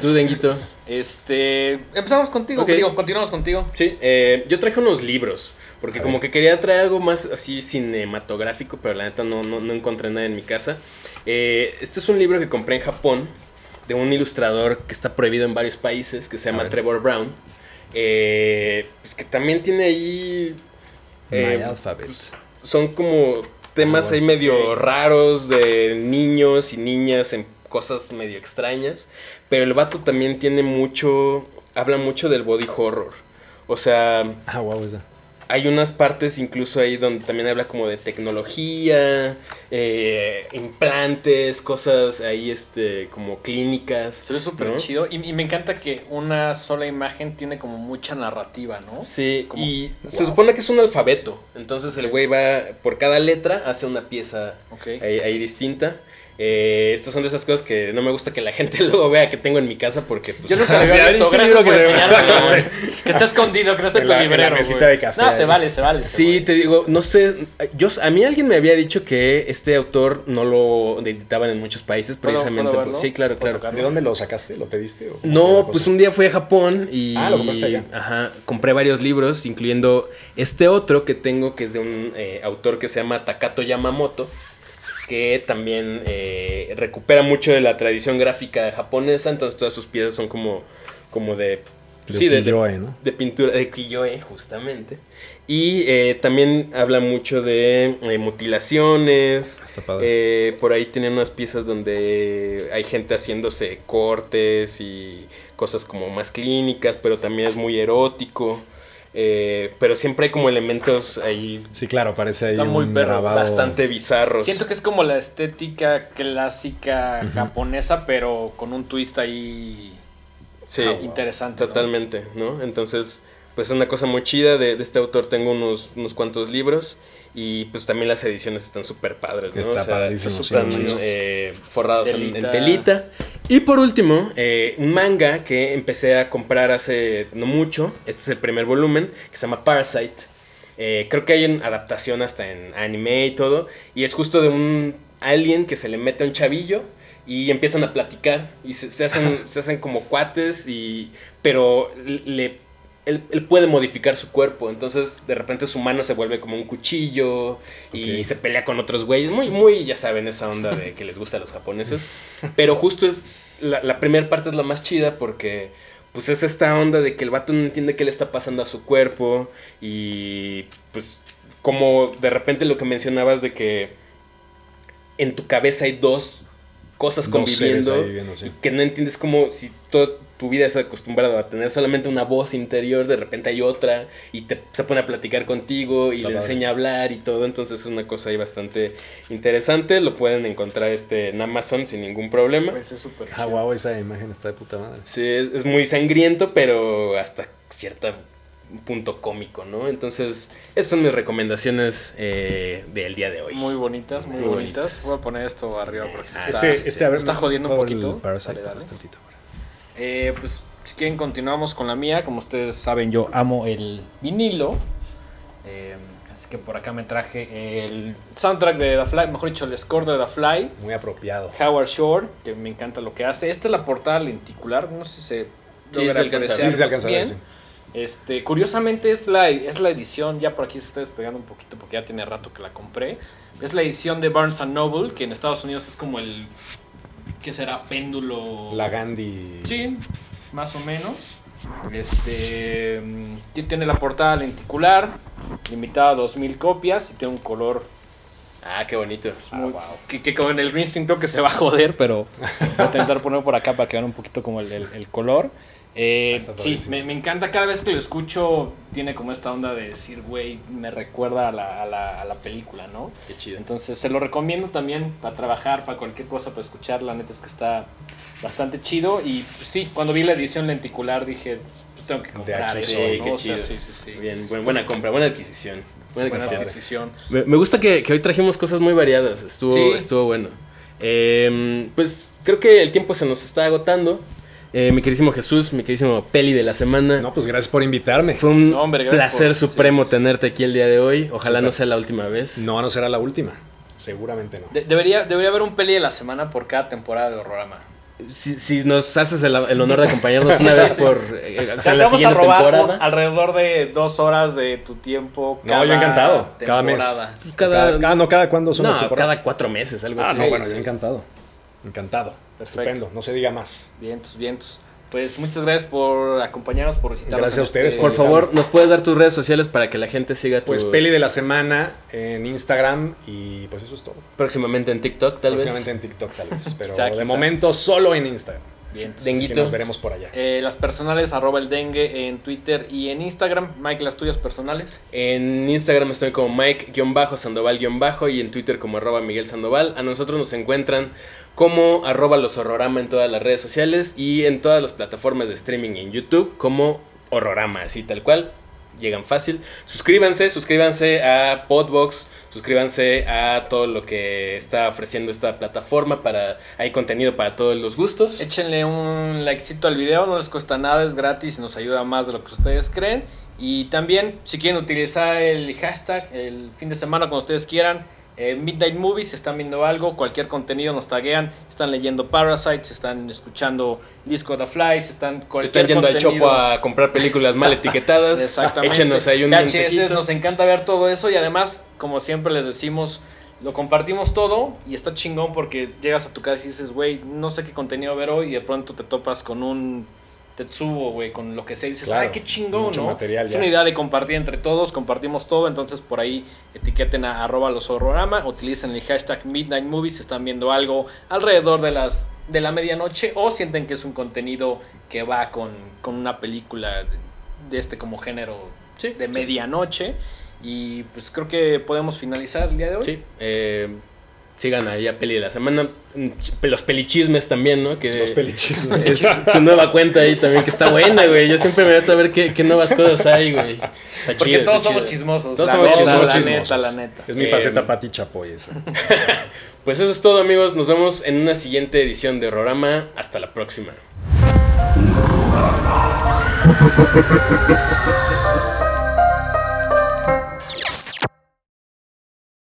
¿Tú, Denguito? Este, empezamos contigo, Ok. digo, continuamos contigo. Sí, eh, yo traje unos libros, porque A como ver. que quería traer algo más así cinematográfico, pero la neta no, no, no encontré nada en mi casa. Eh, este es un libro que compré en Japón, de un ilustrador que está prohibido en varios países, que se llama. Trevor Brown, eh, pues que también tiene ahí... eh, My Alphabet. pues, son como temas Ah, bueno. ahí medio raros de niños y niñas en cosas medio extrañas. Pero el vato también tiene mucho. Habla mucho del body horror. O sea, Ah, wow, esa. Hay unas partes incluso ahí donde también habla como de tecnología, eh, implantes, cosas ahí este como clínicas. Se ve súper ¿no? chido. Y, y me encanta que una sola imagen tiene como mucha narrativa, ¿no? Sí, Como- y se supone que es un alfabeto. Entonces el güey va, por cada letra, hace una pieza ahí, ahí distinta. Eh, estas son de esas cosas que no me gusta que la gente luego vea que tengo en mi casa porque pues, Yo nunca lo Sí, había ¿has visto. visto el Gracias libro por que- enseñármelo, Sí. güey. Que está escondido, que no está en En tu la- en la librero, mesita de café No, se vale, se vale. Sí, te digo, no sé, yo, a mí alguien me había dicho que este autor no lo editaban en muchos países ¿Puedo- precisamente. puedo por- verlo? sí, claro, ¿Puedo claro. tocarlo? ¿De dónde lo sacaste? ¿Lo pediste? o No, pues un día fui a Japón y... Ah, lo compraste allá. Ajá, compré varios libros, incluyendo este otro que tengo, que es de un eh, autor que se llama Takato Yamamoto, que también eh, recupera mucho de la tradición gráfica japonesa, entonces todas sus piezas son como, como de... De sí, de- de, ¿no? de pintura, de Kiyoe, justamente. Y eh, también habla mucho de eh, mutilaciones. Está padre. Por ahí tiene unas piezas donde hay gente haciéndose cortes y cosas como más clínicas, pero también es muy erótico. Eh, pero siempre hay como elementos ahí Sí, claro, parece ahí Está muy un perro, grabado. bastante bizarros. Siento que es como la estética clásica japonesa, pero con un twist ahí Sí, ah, interesante. ¿no? totalmente, ¿no? Entonces, pues es una cosa muy chida. De, de este autor tengo unos, unos cuantos libros. Y pues también las ediciones están súper padres, ¿no? Está padrísimo, sí, Están muchos. eh, forrados en- en, Telita. Y por último, eh, un manga que empecé a comprar hace no mucho. Este es el primer volumen, que se llama Parasite. Eh, creo que hay una adaptación hasta en anime y todo. Y es justo de un alien que se le mete a un chavillo y empiezan a platicar. Y se, se hacen, se hacen como cuates. Y, pero le, él, él puede modificar su cuerpo. Entonces de repente su mano se vuelve como un cuchillo. Y se pelea con otros güeyes. Muy, muy, ya saben, esa onda de que les gusta a los japoneses. Pero justo es. La, la primera parte es la más chida porque pues es esta onda de que el vato no entiende qué le está pasando a su cuerpo y pues como de repente lo que mencionabas de que en tu cabeza hay dos cosas conviviendo ahí viviendo, sí. y que no entiendes como si toda tu vida es acostumbrado a tener solamente una voz interior, de repente hay otra y te, se pone a platicar contigo y le padre. enseña a hablar y todo, entonces es una cosa ahí bastante interesante, lo pueden encontrar este en Amazon sin ningún problema. Pues es súper Ah, wow, esa imagen está de puta madre. Sí, es, es muy sangriento, pero hasta cierta punto cómico, ¿no? Entonces, esas son mis recomendaciones eh, del día de hoy. Muy bonitas, muy Muy bonitas. Voy a poner esto arriba porque Ah, está, Este, este, a ver, está jodiendo un poquito. Parasite, Dale, dale. Eh, pues si quieren continuamos con la mía. Como ustedes saben, yo amo el vinilo. Eh, así que por acá me traje el soundtrack de The Fly, mejor dicho, el score de The Fly. Muy apropiado. Howard Shore, que me encanta lo que hace. Esta es la portada lenticular, no sé si se Sí, se alcanza Sí, se alcanza a ver, bien. sí. Este, curiosamente es la, es la edición, ya por aquí se está despegando un poquito porque ya tiene rato que la compré. Es la edición de Barnes Noble, que en Estados Unidos es como el, ¿qué será? Péndulo. La Gandhi. Sí, más o menos. Este, mm, tiene la portada lenticular, limitada a 2000 copias y tiene un color Ah, qué bonito. muy- que, que con el green screen creo que se va a joder, pero voy a intentar poner por acá para que vean un poquito como el, el- el color. Eh, sí, me, me encanta cada vez que lo escucho, tiene como esta onda de decir, güey, me recuerda a la, a la- a la película, ¿no? Qué chido. Entonces se lo recomiendo también para trabajar, para cualquier cosa, para escuchar, la neta es que está bastante chido. Y pues, sí, cuando vi la edición lenticular dije, pues, tengo que comprar eso, ¿no? qué O sea, chido. sí, sí, sí. Bien, buen- buena compra, buena adquisición. Buena Buena adquisición. adquisición. Me, me gusta que, que hoy trajimos cosas muy variadas. Estuvo, Sí. estuvo bueno. Eh, pues creo que el tiempo se nos está agotando. Eh, mi queridísimo Jesús, mi queridísimo Peli de la semana. No, pues gracias por invitarme. Fue un No, hombre, gracias placer por- supremo sí, sí, sí. tenerte aquí el día de hoy. Ojalá no sea la última vez. No, no será la última. Seguramente no. De- debería, debería haber un peli de la semana por cada temporada de Horrorama. Si, si nos haces el, el honor de acompañarnos una Sí, vez sí. por eh, o O sea, la vamos a siguiente robar temporada. un- alrededor de dos horas de tu tiempo. No, yo encantado. Cada mes. Cada- Cada, cada- no, cada cuándo son no, las temporadas. cada cuatro meses, algo Ah, así. no, bueno, sí. yo encantado. Encantado. Perfecto. Estupendo. No se diga más. Vientos, vientos. Pues muchas gracias por acompañarnos, por visitarnos. Gracias a ustedes este- Por favor, ¿nos puedes dar tus redes sociales para que la gente siga tu... Pues peli de la semana en Instagram y pues eso es todo. próximamente en TikTok, tal Próximamente vez? en TikTok tal vez. Pero Quizá, de quizá. momento solo en Instagram. Vientos. Dengue. Así que Denguito. nos veremos por allá. Eh, las personales, arroba el dengue en Twitter y en Instagram. Mike, las tuyas personales. En Instagram estoy como Mike-Sandoval- y en Twitter como arroba Miguel Sandoval. A nosotros nos encuentran como arroba los horrorama en todas las redes sociales y en todas las plataformas de streaming en YouTube como horrorama, así tal cual. Llegan fácil. Suscríbanse, suscríbanse a Podbox, suscríbanse a todo lo que está ofreciendo esta plataforma para hay contenido para todos los gustos. Échenle un likecito al video, no les cuesta nada, es gratis nos ayuda más de lo que ustedes creen. Y también, si quieren utilizar el hashtag el fin de semana cuando ustedes quieran, eh, Midnight Movies, están viendo algo, cualquier contenido nos taguean, están leyendo Parasites, están escuchando Disco The Fly, si están Se están yendo al chopo a comprar películas mal etiquetadas. Exactamente. Échenos ahí un VHS, nos encanta ver todo eso y además, como siempre les decimos, lo compartimos todo y está chingón porque llegas a tu casa y dices, güey, no sé qué contenido ver hoy y de pronto te topas con un Tetsuo, güey, con lo que dices, Claro, ay, qué chingón, mucho ¿no? material es ya. una idea de compartir entre todos, compartimos todo, entonces por ahí etiqueten a arroba los horrorama, utilicen el hashtag Midnight Movies si están viendo algo alrededor de las de la medianoche o sienten que es un contenido que va con, con una película de, de este como género Sí, de sí. medianoche. Y pues creo que podemos finalizar el día de hoy. Sí, eh, sigan ahí a Peli de la Semana. Los pelichismes también, ¿no? Que Los pelichismes. Es tu nueva cuenta ahí también, que está buena, güey. Yo siempre me meto a ver qué, qué nuevas cosas hay, güey. Está Porque chido, todos está somos chido. chismosos. Todos la somos neta, chismosos. La chismosos. neta, la neta. Es mi faceta. Pati Chapoy eso. Pues eso es todo, amigos. Nos vemos en una siguiente edición de Horrorama. Hasta la próxima.